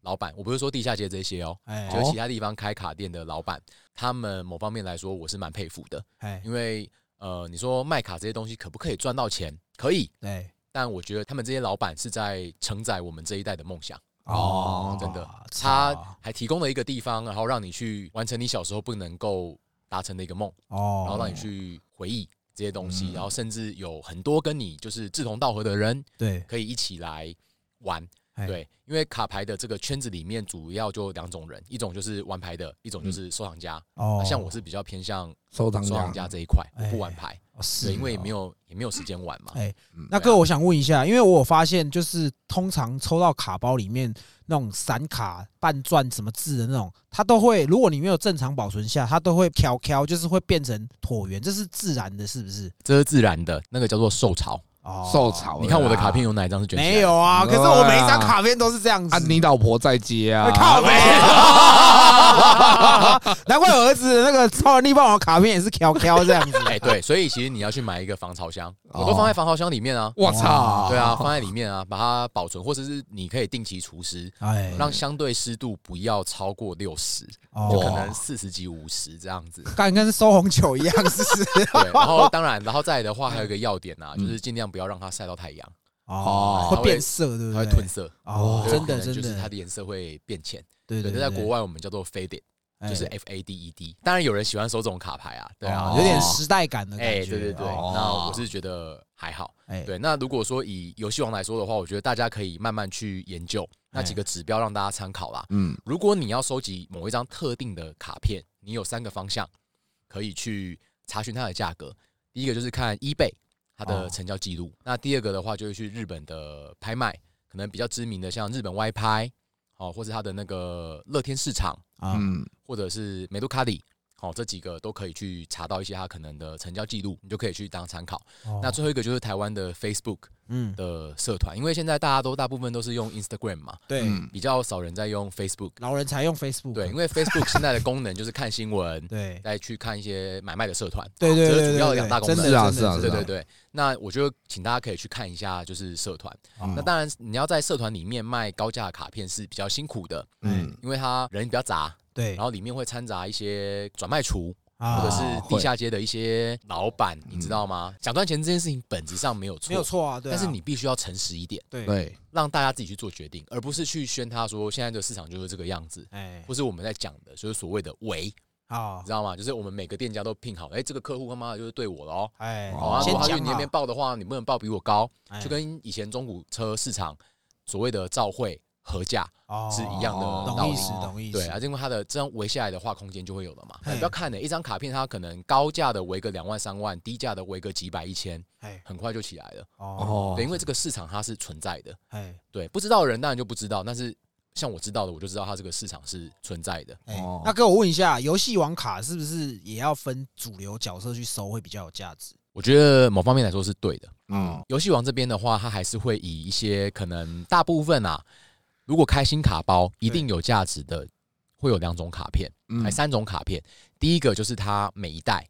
老板，我不是说地下街这些哦，哎就是其他地方开卡店的老板，他们某方面来说，我是蛮佩服的，哎，因为呃，你说卖卡这些东西可不可以赚到钱？可以，对但我觉得他们这些老板是在承载我们这一代的梦想。哦真的，他还提供了一个地方，然后让你去完成你小时候不能够达成的一个梦，哦，然后让你去回忆这些东西，嗯。然后甚至有很多跟你就是志同道合的人对。可以一起来玩。哎对，因为卡牌的这个圈子里面主要就两种人，一种就是玩牌的，一种就是收藏家。哦，像我是比较偏向收藏收藏家家这一块，我哎不玩牌，哦是对，因为没有也没有时间玩嘛。那哥，我想问一下，因为我有发现，就是通常抽到卡包里面那种散卡、半钻什么字的那种，它都会，如果你没有正常保存下，它都会飘飘，就是会变成椭圆，这是自然的，是不是？这是自然的，那个叫做受潮。哦，受潮你看我的卡片有哪一张是卷起来的？没有啊？可是我每一张卡片都是这样子。啊，你老婆在接啊，靠背，难怪我儿子那个超能力霸王卡片也是飘飘这样子。哎，对，所以其实你要去买一个防潮箱，哦我都放在防潮箱里面啊。我操，对啊，放在里面啊，把它保存，或者是你可以定期除湿，哎，让相对湿度不要超过六十，哦就可能四十几、五十这样子。干跟收红酒一样，是不是？对，然后当然，然后再来的话，还有一个要点啊，就是尽量不要让它晒到太阳，哦，会会变色，对不它对？会褪色。哦，真的真的就是它的，的颜色会变浅。对对，对，在对国外我们叫做 faded，哎就是 F A D E D。当然有人喜欢收这种卡牌啊，对啊哦，有点时代感的感哎，觉。对对对，哦那我是觉得还好。哎，对，那如果说以游戏王来说的话，我觉得大家可以慢慢去研究那几个指标让大家参考啦。嗯，如果你要收集某一张特定的卡片，你有三个方向可以去查询它的价格。第一个就是看 eBay 它哦的成交记录，那第二个的话就是去日本的拍卖，可能比较知名的像日本 Y 拍哦，或是它的那个乐天市场，啊，嗯，或者是美杜卡里。哦，这几个都可以去查到一些它可能的成交记录，你就可以去当参考。哦那最后一个就是台湾的 Facebook 嗯，的社团，因为现在大家都大部分都是用 Instagram 嘛，对，嗯比较少人在用 Facebook。老人才用 Facebook，对，因为 Facebook 现在的功能就是看新闻，对。再去看一些买卖的社团，对对对，这是主要的两大功能。真的是啊真的是啊对对对。那我觉得请大家可以去看一下，就是社团。哦那当然，你要在社团里面卖高价的卡片是比较辛苦的，嗯，因为它人比较杂，对，然后里面会掺杂一些转卖厨啊或者是地下街的一些老板，你知道吗？想赚钱这件事情本质上没有错，没有，错啊，但是你必须要诚实一点。对，让大家自己去做决定，而不是去宣他说现在这个市场就是这个样子，哎，或是我们在讲的就是所谓的伪，你知，道吗？就是我们每个店家都聘好，哎、这个客户他妈的就是对我了哦。哎，好他去你那边，报的话，你不能报比我高，哎就跟以前中古车市场所谓的照会合价哦是一样的道理懂意思，懂意思，对啊，因为它的这样围下来的话，空间就会有了嘛。不要看呢、一张卡片它可能高价的围个两万三万，低价的围个几百一千，哎，很快就起来了。哦，哦对，因为这个市场它是存在的。哎，对，不知道的人当然就不知道，但是像我知道的，我就知道它这个市场是存在的。哎哦，那哥，我问一下，游戏王卡是不是也要分主流角色去收会比较有价值？我觉得某方面来说是对的。嗯，游戏王这边的话，它还是会以一些可能大部分啊，如果开新卡包一定有价值的，会有两种卡片，嗯还三种卡片。第一个就是它每一代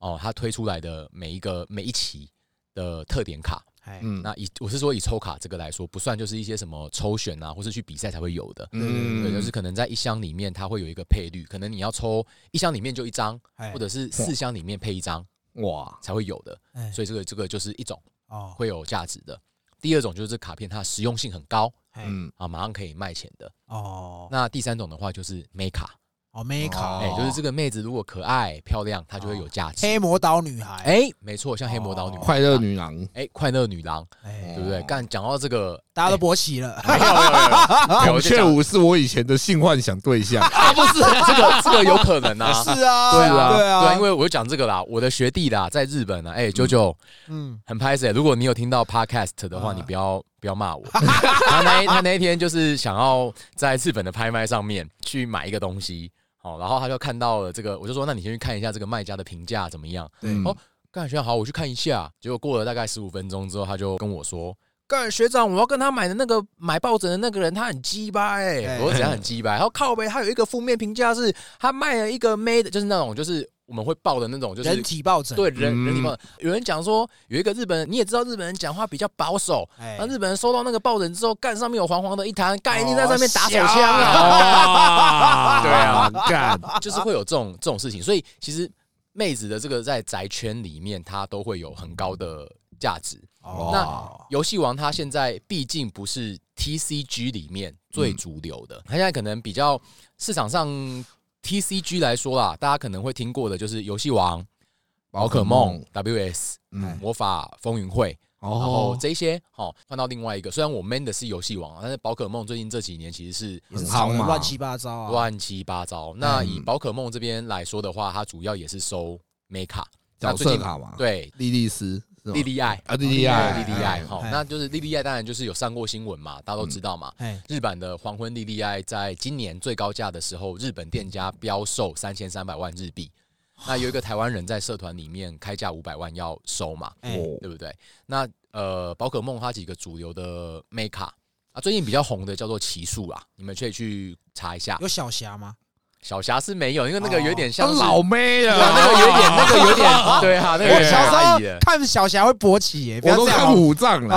哦，它推出来的每一个每一期的特点卡。哎，嗯，那以我是说以抽卡这个来说，不算就是一些什么抽选啊，或是去比赛才会有的。嗯对，就是可能在一箱里面它会有一个配率，可能你要抽一箱里面就一张，哎或者是四箱里面配一张哇，才会有的。哎，所以这个这个就是一种哦，会有价值的。第二种就是这卡片它实用性很高哎，嗯，啊，马上可以卖钱的。哦，那第三种的话就是妹卡，哦，美卡，哎，就是这个妹子如果可爱漂亮，她就会有价值。黑魔导女孩，哎，没错，像黑魔导女哦快乐，女郎，哎，快乐女郎，哎。对不对？干讲到这个，大家都勃起了，孔雀舞是我以前的性幻想对象，啊，不是这个这个有可能啊。是啊，对啊，对啊，对啊，因为我就讲这个啦，我的学弟啦，在日本啊，哎，九九嗯，很拍摄。如果你有听到 podcast 的话，啊你不要不要骂我。他 那他那一天就是想要在日本的拍卖上面去买一个东西，好，然后他就看到了这个，我就说那你先去看一下这个卖家的评价怎么样。对嗯哦干学好，我去看一下。结果过了大概十五分钟之后，他就跟我说。干学长，我要跟他买的那个买抱枕的那个人，他很鸡巴哎哎，我说怎样很鸡巴？然后靠背，他有一个负面评价是，他卖了一个 made，就是那种就是我们会报的那种，就是人体抱枕，对人嗯。人体抱枕。有人讲说有一个日本人，你也知道日本人讲话比较保守，哎。那日本人收到那个抱枕之后，干上面有黄黄的一滩，干一定在上面打手哦枪啊，对啊，干，就是会有这种这种事情。所以其实妹子的这个在宅圈里面，它都会有很高的价值。哦。那游戏王它现在毕竟不是 TCG 里面最主流的，它现在可能比较市场上 TCG 来说啦，大家可能会听过的就是游戏王、宝可梦、WS、嗯，魔法风云会，然后哦，这些好换到另外一个，虽然我 man 的是游戏王，但是宝可梦最近这几年其实是也是很夯嘛。乱七八糟啊，乱七八糟。那以嗯宝可梦这边来说的话，它主要也是收 m 卡，那角最近色卡嘛，，对。莉莉丝，莉莉爱。啊，莉莉对爱，莉莉爱哈，哎那就是莉莉爱，当然就是有上过新闻嘛，大家都知道嘛。哎，日版的黄昏莉莉爱在今年最高价的时候，日本店家标售三千三百万日币。那有一个台湾人在社团里面开价五百万要收嘛，对不对？那呃，宝可梦它几个主流的 m 卡啊，最近比较红的叫做奇数啦，你们可以去查一下。有小霞吗？小霞是没有，因为那个有点像老妹对了，那个有点，那个有点 对啊，那个我小时候。看小霞会勃起耶，不我都看要这样哦。五藏了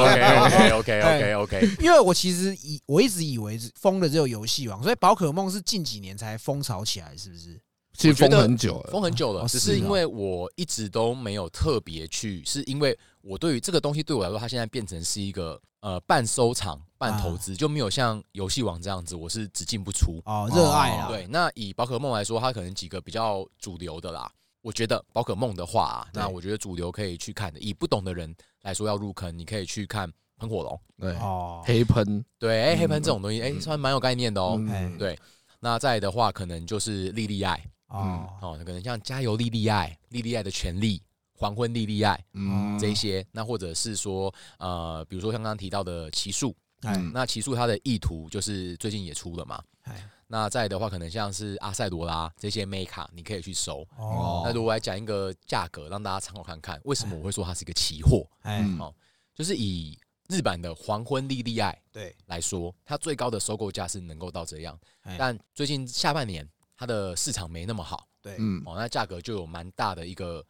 ，OK OK OK OK OK，OK，因为我其实以我一直以为疯的只有游戏王，所以宝可梦是近几年才风潮起来，是不是？其实封很久了，封很久了，哦只是因为我一直都没有特别去，是因为我对于这个东西对我来说，它现在变成是一个呃半收藏、半投资，就没有像游戏王这样子，我是只进不出。哦，热爱啊，对，那以宝可梦来说，它可能几个比较主流的啦。我觉得宝可梦的话、啊，那我觉得主流可以去看的。以不懂的人来说，要入坑，你可以去看喷火龙。对，哦，黑喷，对，哎、嗯黑喷这种东西，哎、嗯算蛮有概念的哦。对那再的话，可能就是莉莉爱哦，哦，可能像加油莉莉爱、莉莉爱的权利、黄昏莉莉爱嗯，这一些，那或者是说，呃，比如说像刚刚提到的奇数，哎嗯。那起诉它的意图就是最近也出了嘛。哎。那再的话，可能像是阿塞罗拉这些 m 卡，你可以去收。哦，那如果来讲一个价格，让大家参考看看，为什么我会说它是一个期货？哎。嗯。哦就是以日版的黄昏莉莉爱对，来说，它最高的收购价是能够到这样，哎。但最近下半年它的市场没那么好。对，嗯，哦，那价格就有蛮大的一个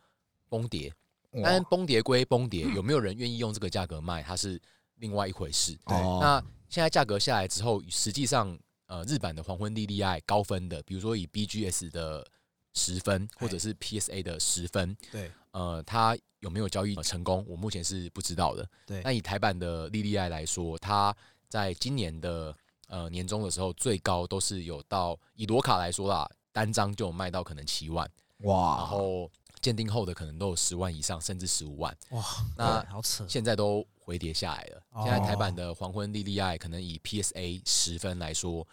崩跌。哇。但崩跌归崩跌，有没有人愿意用这个价格卖，它是另外一回事。哦。那现在价格下来之后，实际上呃，日版的黄昏莉莉爱高分的，比如说以 BGS 的十分，或者是 PSA 的十分，对。呃，它有没有交易成功，我目前是不知道的。对。那以台版的莉莉爱来说，它在今年的呃年终的时候，最高都是有到以罗卡来说啦，单张就有卖到可能七万，哇，然后鉴定后的可能都有十万以上，甚至十五万。哇，那好扯，现在都回跌下来了。哦现在台版的黄昏莉莉爱，可能以 PSA 十分来说，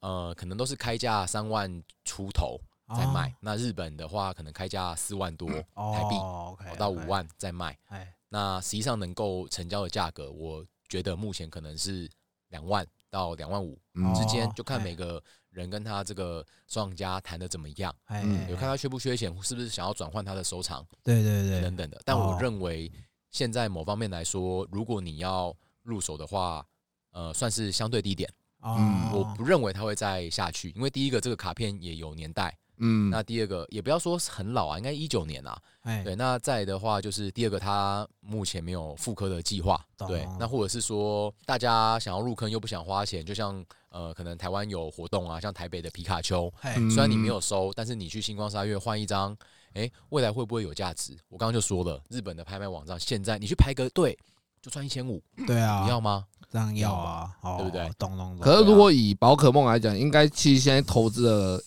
呃，可能都是开价三万出头在卖。那日本的话，可能开价四万多哦台币到五，万在卖。哎，那实际上能够成交的价格，我觉得目前可能是两万到两万五嗯之间哦，就看哎每个人跟他这个收藏家谈的怎么样，哎，嗯有看他缺不缺钱，是不是想要转换他的收藏。对对对等，等的。但我哦认为现在某方面来说，如果你要入手的话，呃，算是相对低点。哦，我不认为它会再下去，因为第一个这个卡片也有年代，嗯，那第二个也不要说很老啊，应该一九年啊。哎，对，那再的话就是第二个，它目前没有复刻的计划。对，那或者是说大家想要入坑又不想花钱，就像呃，可能台湾有活动啊，像台北的皮卡丘，虽然你没有收，但是你去星光沙月换一张，诶，未来会不会有价值？我刚刚就说了，日本的拍卖网站现在你去排个队就赚一千五，对啊，你要吗？这样要啊，哦对不对懂懂懂。可是如果以宝可梦来讲，应该其实现在投资的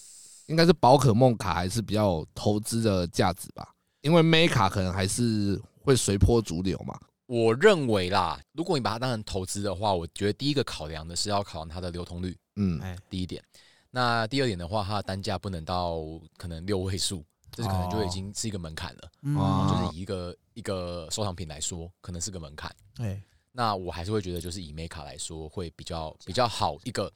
应该是宝可梦卡还是比较有投资的价值吧，因为 May 卡可能还是会随波逐流嘛。我认为啦，如果你把它当成投资的话，我觉得第一个考量的是要考量它的流通率，嗯，哎，第一点。那第二点的话，它的单价不能到可能六位数，这是可能就已经是一个门槛了。就是以一个一个收藏品来说，可能是个门槛。哎，那我还是会觉得，就是以美卡来说，会比较比较好一个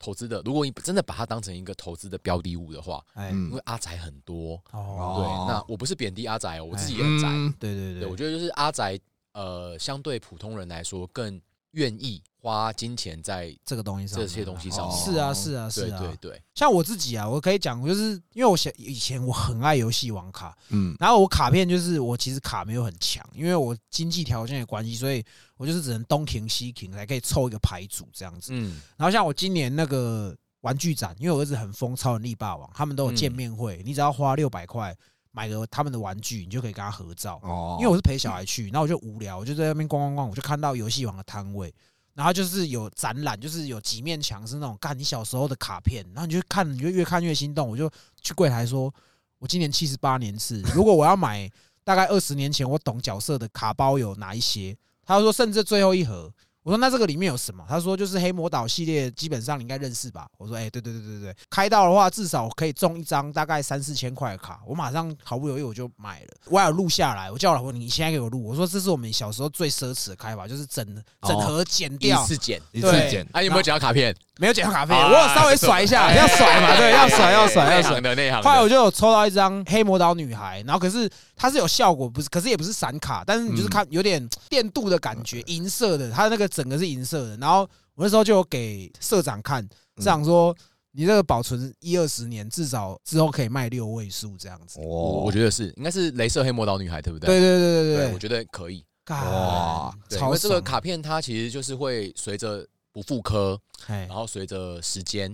投资的。如果你真的把它当成一个投资的标的物的话，因为阿宅很多，哦，对哦，那我不是贬低阿宅哦，我自己也很宅。嗯对对对，对，我觉得就是阿宅呃，相对普通人来说更愿意花金钱在这个东西上这些东西上面是啊，是啊，是啊。对对，像我自己啊，我可以讲，就是因为我想以前我很爱游戏王卡，嗯然后我卡片就是我其实卡没有很强，因为我经济条件的关系，所以我就是只能东停西停才可以凑一个牌组这样子。嗯然后像我今年那个玩具展，因为我儿子很疯超能力霸王，他们都有见面会，你只要花六百块买个他们的玩具，你就可以跟他合照。哦因为我是陪小孩去，然后我就无聊，我就在那边逛逛逛，我就看到游戏王的摊位，然后就是有展览，就是有几面墙是那种看你小时候的卡片，然后你就看，你就越看越心动，我就去柜台说，我今年七十八年次，如果我要买大概二十年前我懂角色的卡包有哪一些？他说甚至最后一盒。我说那这个里面有什么？他说就是黑魔岛系列，基本上你应该认识吧。我说哎、对对对对对，开到的话至少可以中一张大概三四千块的卡，我马上毫不犹豫我就买了。我还有录下来，我叫我老婆你现在给我录。我说这是我们小时候最奢侈的开法，就是整整盒剪掉一，次剪。一次对剪，啊，有没有剪到卡片？没有剪到卡片，啊我有稍微甩一下，要甩嘛，对，要甩要甩要甩。的内行的。后来我就有抽到一张黑魔岛女孩，然后可是它是有效果，不是，可是也不是闪卡，但是你就是看有点电镀的感觉，银色的，它那个整个是银色的。然后我那时候就有给社长看，社长说你这个保存一二十年，至少之后可以卖六位数这样子。我我我觉得是，应该是镭射黑魔岛女孩，对不对？对对对对对我觉得可以。哇对，因为这个卡片它其实就是会随着不复刻，哎然后随着时间，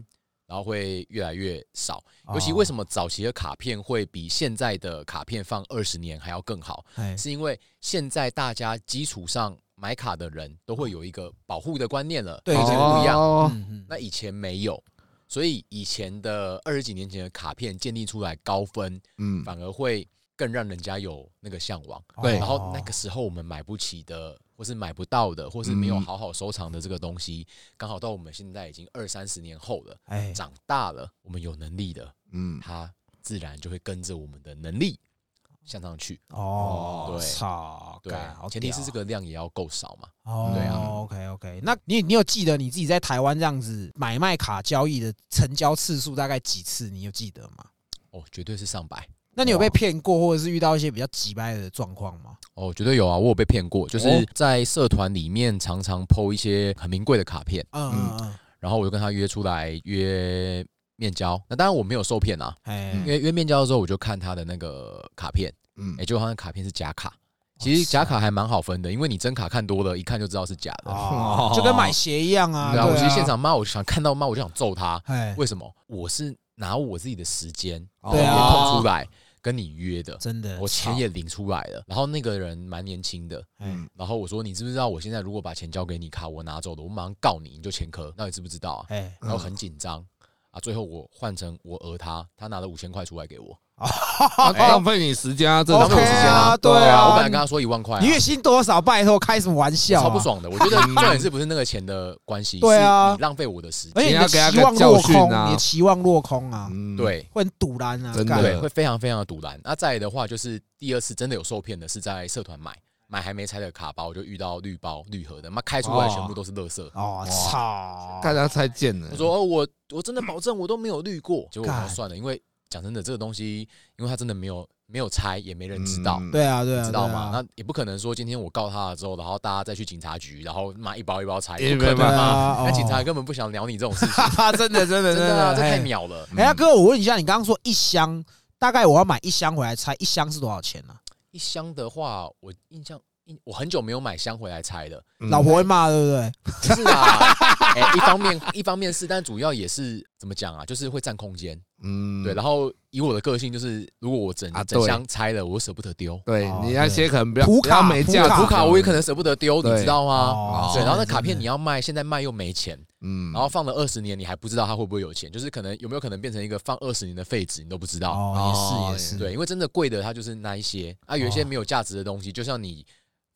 然后会越来越少。哦尤其为什么早期的卡片会比现在的卡片放二十年还要更好？哎是因为现在大家基础上买卡的人都会有一个保护的观念了，对以前不一样。哦嗯嗯。那以前没有，所以以前的二十几年前的卡片建立出来高分，嗯，反而会更让人家有那个向往。对。然后那个时候我们买不起的，或是买不到的，或是没有嗯。好好收藏的这个东西，刚好到我们现在已经二三十年后了，哎。长大了，我们有能力的，嗯，它自然就会跟着我们的能力向上去。哦，对操，对前提是屌这个量也要够少嘛。哦，对啊，OK OK，那你你有记得你自己在台湾这样子买卖卡交易的成交次数大概几次？你有记得吗？哦，绝对是上百。那你有被骗过，或者是遇到一些比较急掰的状况吗？哦，绝对有啊！我有被骗过，就是哦在社团里面常常抛一些很名贵的卡片，嗯嗯嗯，然后我就跟他约出来约面交。那当然我没有受骗啊，哎因，为约面交的时候我就看他的那个卡片，嗯哎，结果好像卡片是假卡。其实假卡还蛮好分的，因为你真卡看多了，一看就知道是假的。哦，就跟买鞋一样啊。对啊，我其实现场骂，我就想看到骂，我就想揍他。哎，为什么？我是拿我自己的时间对啊空出来跟你约的，真的，我钱也领出来了。然后那个人蛮年轻的，哎，嗯然后我说：“你知不知道我现在如果把钱交给你，卡我拿走了，我马上告你，你就前科。那你知不知道啊哎，？”然后很紧张啊，最后我换成我讹他，他拿了五千块出来给我，啊 浪费你时间啊，这浪费我时间啊。对啊我本来跟他说一万块月薪多少？拜托，开什么玩笑？啊超不。爽的。我觉得 重点是不是那个钱的关系，对啊你浪费我的时间而且，你要给他期望个教落空，训啊你的期望落空啊，嗯，对。会很堵然啊，真的，会非常非常的堵然。那再来的话，就是第二次真的有受骗的，是在社团买，买还没拆的卡包，我就遇到绿包绿盒的，妈开出来全部都是垃圾。哦，操！大家太贱了。我说哦，我我真的保证我都没有绿过，结果我算了，因为讲真的，这个东西，因为他真的没有没有拆，也没人知道。嗯对啊，对啊，知道吗？啊那也不可能说今天我告他了之后，然后大家再去警察局，然后拿一包一包拆，也不可能嘛？哦那警察根本不想鸟你这种事情，哈哈，真的真的真的啊，这太哎鸟了。哎，呀哥，我问一下，你刚刚说一箱，大概我要买一箱回来拆，一箱是多少钱呢？一箱的话，我印象，我很久没有买箱回来拆的，嗯老婆会骂，对不对？不是啊，哎，一方面一方面是，但主要也是怎么讲啊，就是会占空间。嗯对，然后以我的个性，就是如果我整整箱拆了，我又舍不得丢。哦对你那些可能不要普卡没价卡我也可能舍不得丢，你知道吗？哦对，然后那卡片你要卖，现在卖又没钱，嗯，然后放了二十年，你还不知道它会不会有钱，就是可能有没有可能变成一个放二十年的废纸，你都不知道。也是也是，对，因为真的贵的它就是那一些啊，有一些没有价值的东西，就像你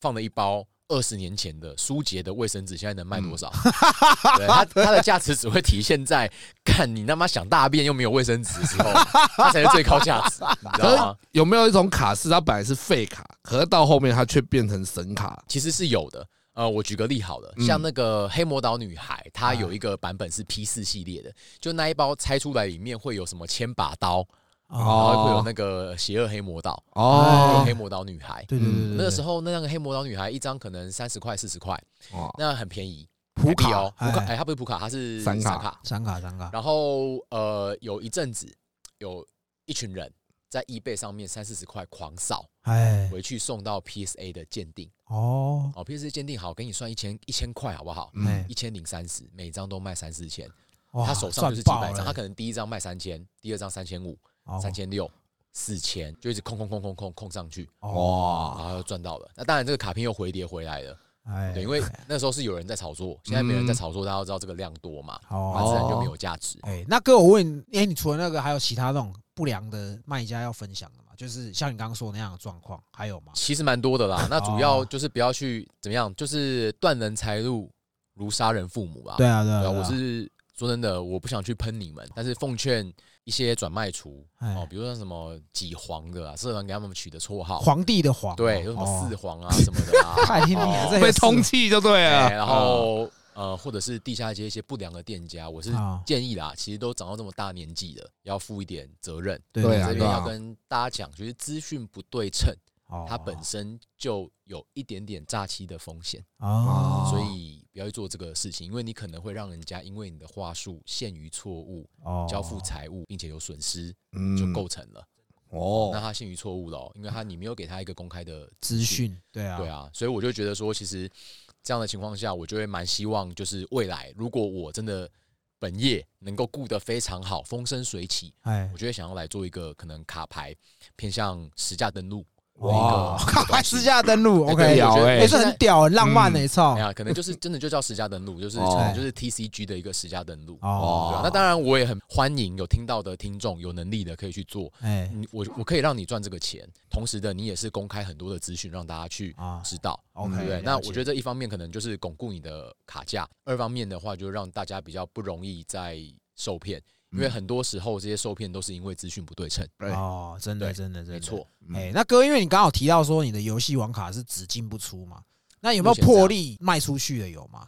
放了一包二十年前的舒洁的卫生纸，现在能卖多少？对，它它的价值只会体现在看你他妈想大便又没有卫生纸的时候，它才是最高价值，你知道吗？有没有一种卡是它本来是废卡，可是到后面它却变成神卡？其实是有的。呃，我举个例好了，嗯像那个黑魔导女孩，它有一个版本是 P 四系列的，就那一包拆出来里面会有什么千把刀，哦，然后会有那个邪恶黑魔岛，有哦黑魔岛女孩。对对对对，那个时候候那个黑魔岛女孩一张可能三十块四十块，哦那很便宜，普卡哦，普卡，哎哎，它不是普卡，它是散卡卡。闪卡闪卡，然后呃，有一阵子有一群人在 eBay 上面三四十块狂扫，哎回去送到 PSA 的鉴定。哦，哦，PSA 鉴定好，给你算一千一千块好不好？嗯哎一千零三十，每张都卖三四千，哇他手上就是几百张，他可能第一张卖三千，第二张三千五，哦三千六。四千就一直空空空空空空上去，哦，哇，然后又赚到了。那当然，这个卡片又回跌回来了。哎，对，因为那时候是有人在炒作，现在没人在炒作，大家都知道这个量多嘛，那哦，自然就没有价值。哎，那哥我问你，哎，你除了那个，还有其他那种不良的卖家要分享的吗？就是像你刚刚说的那样的状况，还有吗？其实蛮多的啦。那主要哦就是不要去怎么样，就是断人财路如杀人父母吧。对啊，对啊我是说真的，我不想去喷你们，但是奉劝一些转卖厨哎哦，比如说什么几皇的啊，社团给他们取的绰号，皇帝的皇哦，对，有什么哦四皇啊什么的啊，太听你了，这被个通气就对了。哎然后呃，或者是地下街一些不良的店家，我是啊建议啦，其实都长到这么大年纪了，要负一点责任。对这边要跟大家讲，就是资讯不对称，哦它本身就有一点点诈欺的风险，哦，所以不要去做这个事情，因为你可能会让人家因为你的话术陷于错误，哦交付财物，并且有损失，嗯就构成了。哦那哦，他陷于错误了哦，因为他你没有给他一个公开的资。讯，对啊，对啊，所以我就觉得说，其实这样的情况下，我就会蛮希望，就是未来如果我真的本业能够顾得非常好，风生水起，哎我，就会想要来做一个可能卡牌偏向实价登录哇私下登录 哎，OK，也是很屌，很浪漫的，操哎，呀，可能就是真的就叫实价登录，就是哦。可能就是 TCG 的一个实价登录。哦。那当然我也很欢迎有听到的听众有能力的可以去做，哎。我我可以让你赚这个钱，同时的你也是公开很多的资讯让大家去啊知道。，OK，对？那我觉得这一方面可能就是巩固你的卡价，二方面的话就让大家比较不容易再受骗，因为很多时候这些受骗都是因为资讯不对称。对哦，真的，真的，真的没错，，哎，那哥，因为你刚好提到说你的游戏网卡是只进不出嘛，那有没有目前这样魄力卖出去的有吗？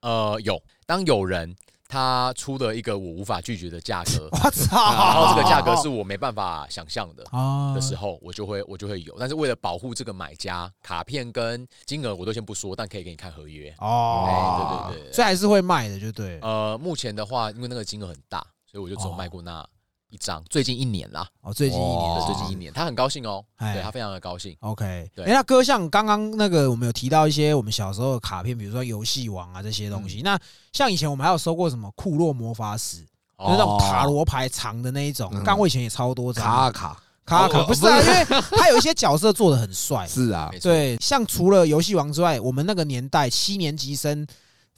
呃，有当有人他出了一个我无法拒绝的价格，我操！然后这个价格是我没办法想象的。啊的时候，我就会我就会有，但是为了保护这个买家，卡片跟金额我都先不说，但可以给你看合约。哦，对对对，所以还是会卖的，就对。呃，目前的话，因为那个金额很大，所以我就只有卖过那一张。最近一年啦，哦，最近一，年，哦最近一年，他很高兴哦，哎对他非常的高兴。OK，对哎，那哥像刚刚那个，我们有提到一些我们小时候的卡片，比如说游戏王啊这些东嗯西。那像以前我们还有收过什么库洛魔法使，就是那种哦塔罗牌长的那一种。嗯刚我以前也超多张卡啊卡卡卡，哦不是啊，因为他有一些角色做的很帅。是啊对，像除了游戏王之外，我们那个年代七年级生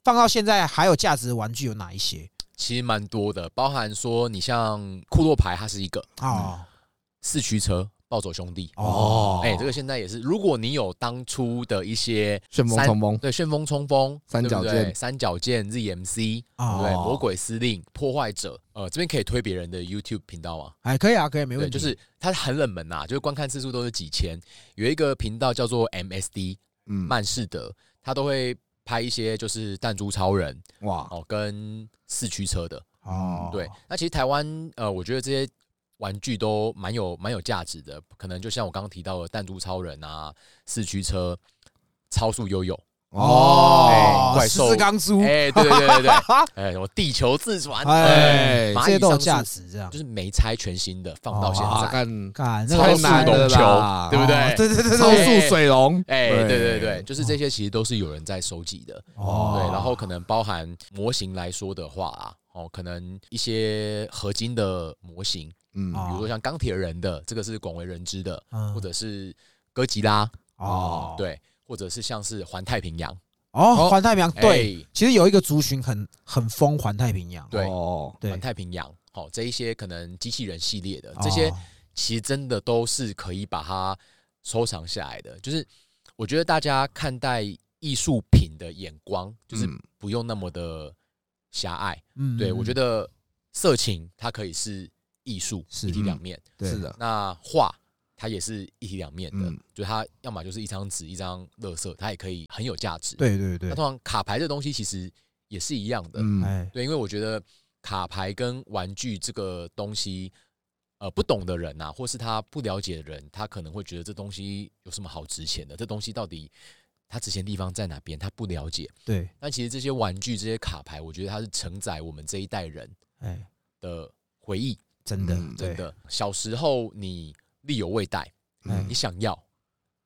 放到现在还有价值的玩具有哪一些？其实蛮多的，包含说你像库洛牌，它是一个哦。四驱车、暴走兄弟。哦，哎，这个现在也是，如果你有当初的一些旋风三冲锋，对旋风冲锋、三角剑。三角剑 ZMC，哦。对魔鬼司令、破坏者，呃，这边可以推别人的 YouTube 频道吗？哎，可以啊，可以，没对，问题。就是它很冷门呐、就是观看次数都是几千。有一个频道叫做 MSD 嗯，曼士德，他都会拍一些就是弹珠超人哇，哦跟四驱车的。哦，对，那其实台湾呃，我觉得这些玩具都蛮有蛮有价值的，可能就像我刚刚提到的弹珠超人啊、四驱车、超速悠悠，哦哎，怪兽钢珠，哎，对对对对 对，哎，什么地球自转，哎，蚂这些都有价值，这样。就是没拆全新的，放到现哦在。哇干干超速龙球啦，对不对？哦对对对对超对，速水龙，哎，对。对对，就是这些其实都是有人在收集的。哦。对，然后可能包含模型来说的话啊，哦，可能一些合金的模型，嗯。哦比如说像钢铁人的，这个是广为人知的，嗯。或者是哥吉拉，哦，对，或者是像是环太平洋，哦，环太平洋对，哎，其实有一个族群很很疯环太平洋，对哦，环太平洋，哦，这一些可能机器人系列的这些哦，其实真的都是可以把它收藏下来的。就是我觉得大家看待艺术品的眼光，就是嗯。不用那么的狭隘。嗯对我觉得得色情它可以是艺术，是一体两面。是的，那画它也是一体两面的，嗯就它要么就是一张纸、一张乐色，它也可以很有价值。，对对对那，通常卡牌这东西其实也是一样的。嗯，哎，对，因为我觉得卡牌跟玩具这个东西，呃不懂的人呐、或是他不了解的人，他可能会觉得这东西有什么好值钱的？这东西到底它值钱地方在哪边？他不了解。对，但其实这些玩具、这些卡牌，我觉得它是承载我们这一代人哎，的回忆。真的嗯，真，的，小时候你力有未逮，哎你想要，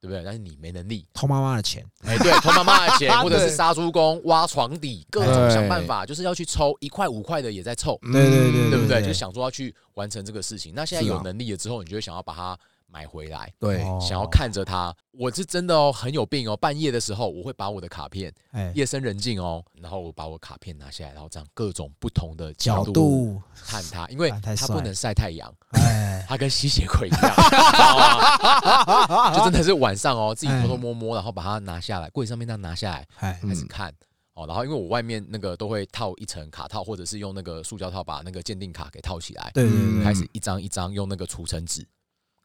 对不对？但是你没能力。偷妈妈的钱，哎，对，偷妈妈的钱，或者是杀猪工、挖床底，各种想办法，就是要去抽一块五块的也在凑，嗯对对对对不对？对就想说要去完成这个事情。那现在有能力了之后，你就会想要把它买回来，对，哦想要，看着它。我是真的哦，很有病哦。半夜的时候，我会把我的卡片，哎，夜深人静哦，然后我把我卡片拿下来，然后这样各种不同的角度度，看它，因为 它不能晒太阳，哎，它跟吸血鬼一样？就真的是晚上哦，自己偷偷摸摸，然后把它拿下来，柜子上面那样拿下来哎，开始看。哦，然后因为我外面那个都会套一层卡套，或者是用那个塑胶套把那个鉴定卡给套起来，对对嗯对，开始一张一张用那个除尘纸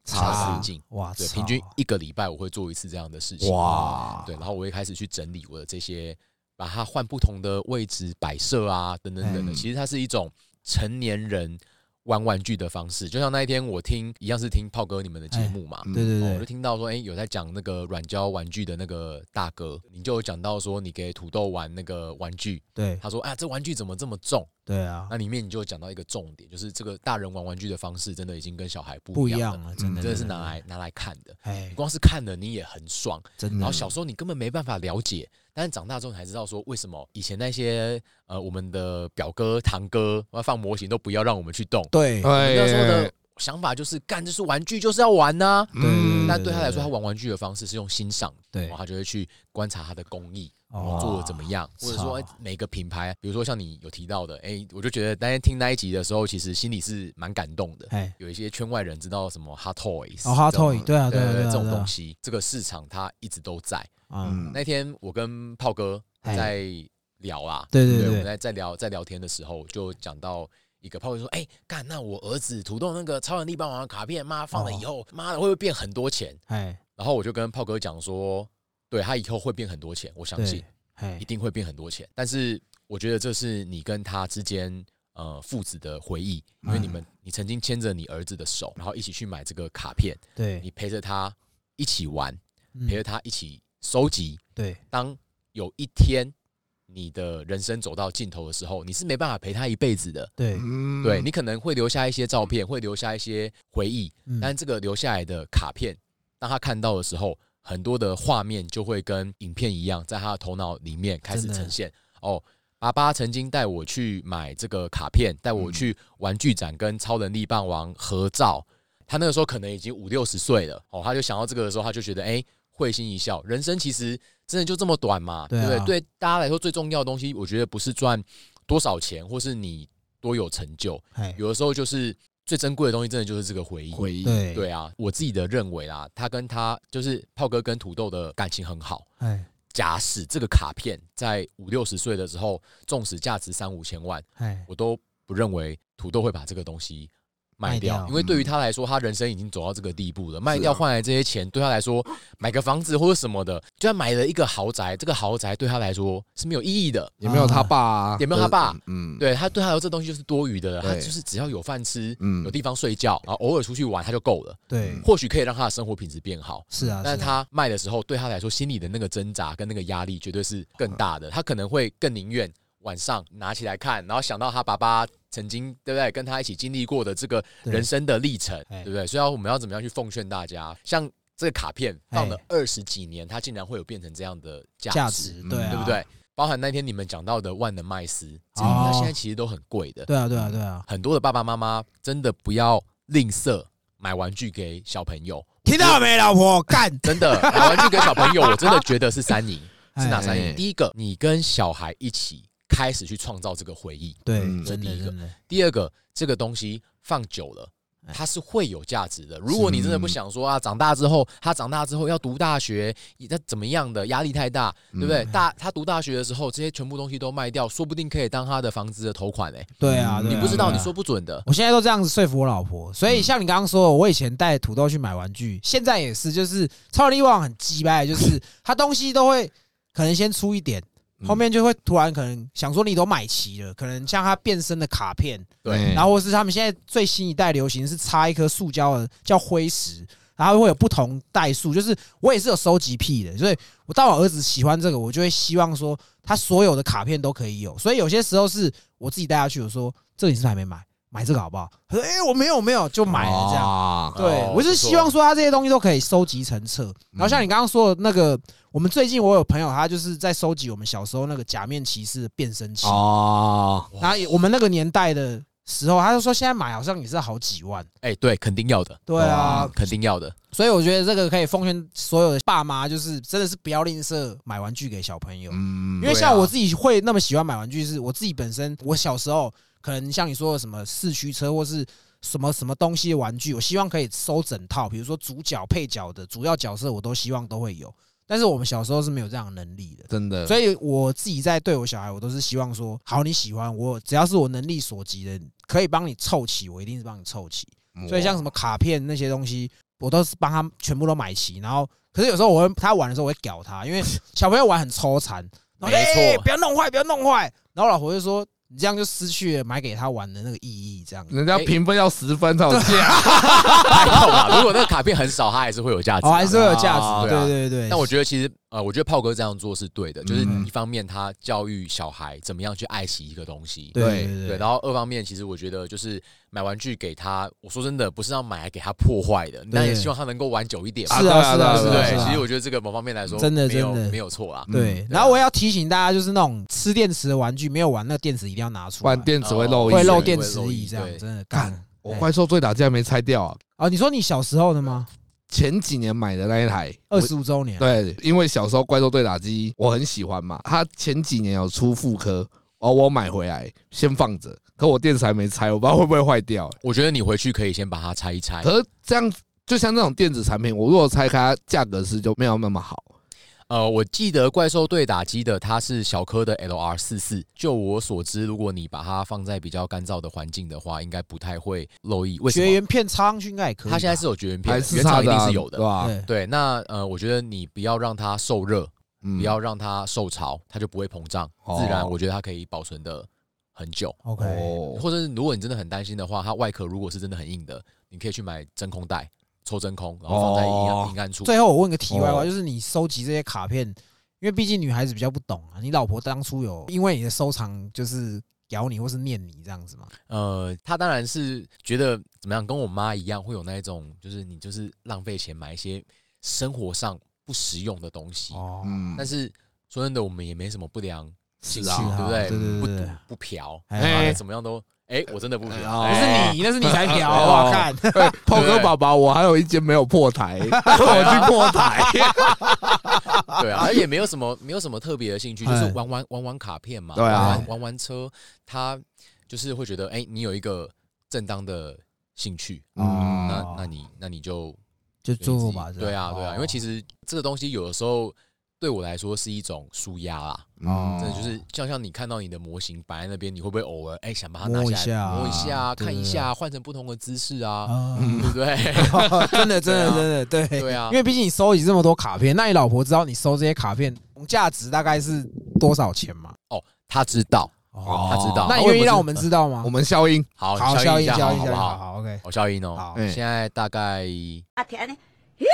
擦擦拭净。哇，对，平均一个礼拜我会做一次这样的事情。哇，对，然后我会开始去整理我的这些，把它换不同的位置摆设啊，等等等等。嗯其实它是一种成年人玩玩具的方式。就像那一天我听一样是听炮哥你们的节目嘛，嗯对对哦我就，听到说，哎、有在讲那个软胶玩具的那个大哥，你就有讲到说，你给土豆玩那个玩具，对他说，啊，这玩具怎么这么重？对啊，那里面你就讲到一个重点，就是这个大人玩玩具的方式真的已经跟小孩不不一样了，真的真的是拿来拿来看的。哎。你，光是看了你也很爽，真的。然后小时候你根本没办法了解，但是长大之后你才知道说，为什么以前那些呃我们的表哥堂哥要放模型都不要让我们去动，对。那时候哎。的想法就是干，就是玩具就是要玩呐、对对嗯但对他来说，他玩玩具的方式是用欣赏，对。然后他就会去观察他的工艺，哦。做的怎么样，或者说每个品牌，比如说像你有提到的，哎，我就觉得当天听那一集的时候，其实心里是蛮感动的。哎，有一些圈外人知道什么 Hot Toys，哦，Hot 这种 Toy，对啊对对对啊这种对啊。东西，这个市场它一直都在。嗯，那天我跟炮哥哎在聊啊，对对对我们在在聊在聊天的时候，就讲到一个炮哥说：“哎、干，那我儿子土豆那个超能力霸王的卡片，妈放了以后，妈的会不会变很多钱哎，？”然后我就跟炮哥讲说：“对他以后会变很多钱，我相信，哎一，定会变很多钱。但是我觉得这是你跟他之间呃父子的回忆，因为你们你曾经牵着你儿子的手，然后一起去买这个卡片，对，你陪着他一起玩，嗯陪着他一起收集。对当有一天你的人生走到尽头的时候，你是没办法陪他一辈子的。对，嗯对你可能会留下一些照片，会留下一些回忆，嗯但这个留下来的卡片，当他看到的时候，很多的画面就会跟影片一样，在他的头脑里面开始呈现。哦，爸爸曾经带我去买这个卡片，带我去玩具展跟超能力霸王合照。他那个时候可能已经五六十岁了，哦，他就想到这个的时候，他就觉得，哎、会心一笑。人生其实真的就这么短嘛，对啊不对？对大家来说，最重要的东西，我觉得不是赚多少钱，或是你多有成就，哎，有的时候就是最珍贵的东西，真的就是这个回忆。回忆，对对啊，我自己的认为啦，他跟他就是炮哥跟土豆的感情很好。哎假使这个卡片在五六十岁的时候，纵使价值三五千万，哎，我都不认为土豆会把这个东西卖掉，因为对于他来说，他人生已经走到这个地步了，卖掉换来这些钱，对他来说，买个房子或者什么的，就算买了一个豪宅，这个豪宅对他来说是没有意义的。也没有他爸，也没有他爸嗯，对他对他来说，这东西就是多余的了，他就是只要有饭吃，嗯有地方睡觉，然后偶尔出去玩，他就够了。对，或许可以让他的生活品质变好，是啊，但是他卖的时候，对他来说，心里的那个挣扎跟那个压力绝对是更大的。他可能会更宁愿晚上拿起来看，然后想到他爸爸曾经对不对跟他一起经历过的这个人生的历程，哎对不对？所以我们要怎么样去奉劝大家，像这个卡片放了哎二十几年，它竟然会有变成这样的价价值，值，对啊，对不？对？包含那天你们讲到的万能麦斯，这个哦它现在其实都很贵的。对啊，对啊，对啊，很多的爸爸妈妈真的不要吝啬买玩具给小朋友，听到没，老婆 干？真的买玩具给小朋友，我真的觉得是三赢，是哪三哎赢？第一个，你跟小孩一起开始去创造这个回忆；对，这第一个，第二个，这个东西放久了。哎它是会有价值的。如果你真的不想说啊，长大之后他长大之后要读大学，那怎么样的压力太大，对不对？嗯大他读大学的时候，这些全部东西都卖掉，说不定可以当他的房子的头款哎。对啊，嗯对啊你不知道，你说不准的。我现在都这样子说服我老婆，所以像你刚刚说的，我以前带土豆去买玩具，现在也是，就是超人力王很鸡掰，就是他东西都会可能先出一点，嗯后面就会突然可能想说你都买齐了，可能像他变身的卡片，对然后或是他们现在最新一代流行是插一颗塑胶的叫灰石，然后会有不同代数，就是我也是有收集癖的，所以我当我儿子喜欢这个，我就会希望说他所有的卡片都可以有，所以有些时候是我自己带他去，我说这个你是不是还没买？买这个好不好？他说：“哎、我没有，没有，就买了这样。样对哦，我是希望说他这些东西都可以收集成册。然后像你刚刚说的那个，我们最近我有朋友，他就是在收集我们小时候那个假面骑士的变身器。哦，然后我们那个年代的时候，他就说现在买好像也是好几万。哎，对，肯定要的，对啊嗯，肯定要的。所以我觉得这个可以奉劝所有的爸妈，就是真的是不要吝啬买玩具给小朋友。嗯因为像我自己会那么喜欢买玩具，是我自己本身，我小时候可能像你说的什么四驱车或是什么什么东西的玩具，我希望可以收整套，比如说主角、配角的主要角色，我都希望都会有。但是我们小时候是没有这样的能力的，真的，所以我自己在对我小孩，我都是希望说，好你喜欢我，只要是我能力所及的，可以帮你凑齐，我一定是帮你凑齐。所以像什么卡片那些东西，我都是帮他全部都买齐。然后，可是有时候我会他玩的时候，我会屌他，因为小朋友玩很抽残，没错欸不要弄坏，不要弄坏。然后老婆就说：“你这样就失去了买给他玩的那个意义。”这样，人家评分要十分才有价，还好吧，如果那个卡片很少，它还是会有价值。还是会有价啊值。对啊对对对。但我觉得其实呃，我觉得炮哥这样做是对的，就是嗯一方面他教育小孩怎么样去爱惜一个东西，对对对，对对，然后二方面其实我觉得就是买玩具给他，我说真的不是要买来给他破坏的，那也希望他能够玩久一点嘛。是啊是啊是啊对其实我觉得这个某方面来说，真的没有真的没有错啊。对。嗯然后我要提醒大家，就是那种吃电池的玩具没有玩，那个电池一定要拿出来不然，电池会漏。会漏电池液，这样真的干。我怪兽最打竟然没拆掉啊！啊，你说你小时候的吗？前几年买的那一台，二十五周年，对，因为小时候怪兽对打机我很喜欢嘛，它前几年有出复刻，哦，我买回来先放着，可我电池还没拆，我不知道会不会坏掉。我觉得你回去可以先把它拆一拆。可是这样，就像这种电子产品，我如果拆开，它价格是就没有那么好。呃，我记得怪兽对打击的它是小颗的 LR 四四，就我所知，如果你把它放在比较干燥的环境的话，应该不太会漏液。为什么？绝缘片插上去应该也可以。它现在是有绝缘片原厂一定是有的对。吧？对对，那呃，我觉得你不要让它受热，嗯不要让它受潮，它就不会膨胀，哦自然我觉得它可以保存的很久。OK，哦，或者是如果你真的很担心的话，它外壳如果是真的很硬的，你可以去买真空袋，抽真空，然后放在阴哦暗阴暗处。最后我问个题外话，哦就是你收集这些卡片，因为毕竟女孩子比较不懂啊。你老婆当初有因为你的收藏就是咬你或是念你这样子吗？呃，她当然是觉得怎么样，跟我妈一样，会有那一种，就是你就是浪费钱买一些生活上不实用的东西。哦，嗯但是说真的，我们也没什么不良兴趣，是啊对不对？对对对不对赌不嫖，哎怎么样都，哎，我真的不嫖，哦不哎是你，那是你才嫖，哦我看。对，炮哥宝宝，我还有一间没有破台，我去破台。对啊，也没有什么没有什么特别的兴趣，就是哎玩玩玩玩卡片嘛，对啊玩玩车，他就是会觉得，哎，你有一个正当的兴趣，嗯那那你那你就就做吧。对啊，对啊，因为其实实这个东西有的时候对我来说是一种舒压啦，嗯真的就是像像你看到你的模型摆在那边，你会不会偶尔哎想把它拿下来摸一下，对看一下，换成不同的姿势啊，啊，嗯对不对？真的真的 真的对。对啊因，为毕竟你收集这么多卡片，那你老婆知道你收这些卡片价值大概是多少钱吗？他知道，哦他知道。那你愿意让我们知道吗我？们消音，好好，消音消音消音，好不好？好好 OK，我消音哦。好。哎现在大概啊天呢，哟，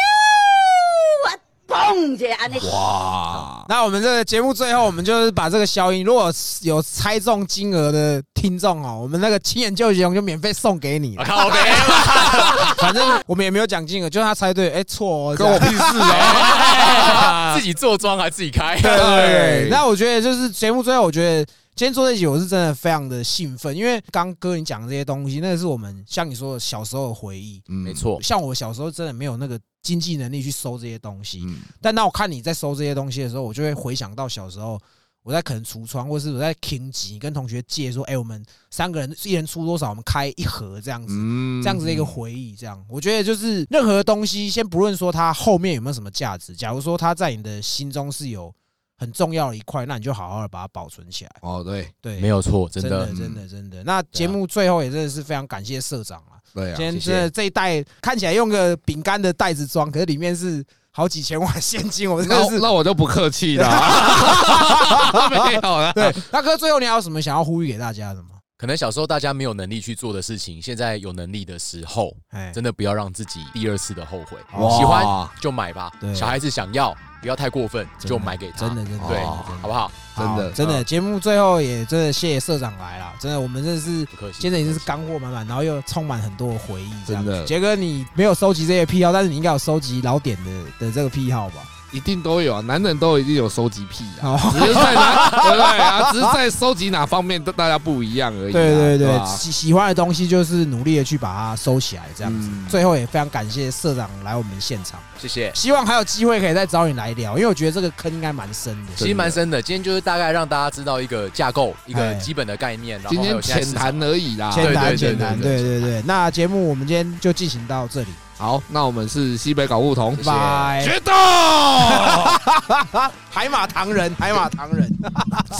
我嘣一下安尼。哇，那我们这个节目最后，我们就是把这个消音，如果有猜中金额的听众哦，我们那个亲眼救急龙就免费送给你我。靠，OK，反正我们也没有奖金额，就他猜对，哎，错哦，跟我屁事啊！自己坐庄还自己开，对对对对那我觉得就是节目最后，我觉得今天做这集我是真的非常的兴奋，因为刚哥你讲的这些东西，那个是我们像你说的小时候的回忆。嗯没，错，像我小时候真的没有那个经济能力去收这些东西，嗯但当我看你在收这些东西的时候，我就会回想到小时候我在可能橱窗，或是我在 King 级跟同学借说，哎，我们三个人一人出多少，我们开一盒这样子。嗯这样子的一个回忆，这样我觉得就是任何东西，先不论说它后面有没有什么价值，假如说它在你的心中是有很重要的一块，那你就好好的把它保存起来。哦，对对，没有错，真真的的，真的真的。那节目最后也真的是非常感谢社长啊，对啊今，天谢谢真的这一袋看起来用个饼干的袋子装，可是里面是好几千万现金，我真是那我就不客气了啊，没有了。对。大哥，最后你还有什么想要呼吁给大家的吗？可能小时候大家没有能力去做的事情，现在有能力的时候，哎，真的不要让自己第二次的后悔。喜欢就买吧，小孩子想要不要太过分，就买给他。真的真的对，哦好不好？真的真的，节目最后也真的谢谢社长来了，真的，我们真的是不客气。今天已经是干货满满，然后又充满很多的回忆。这样真的杰哥，你没有收集这些癖好，但是你应该有收集老点的的这个癖好吧？一定都有啊，男人都一定有收集癖啊，哦，只是在哪 对不对啊？只是在收集哪方面，大家不一样而已啊。对对对，吧喜喜欢的东西就是努力的去把它收起来，这样子。嗯最后也非常感谢社长来我们现场，谢谢。希望还有机会可以再找你来聊，因为我觉得这个坑应该蛮深的。其实蛮深的，今天就是大概让大家知道一个架构，一哎个基本的概念，然后今天浅谈而已啦。浅谈浅谈，对对对对。那节目我们今天就进行到这里，好，那我们是西北搞不同拜。决斗，海马唐人，海马唐人，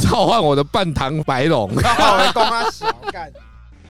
召唤我的半糖白龙。靠，公他小干。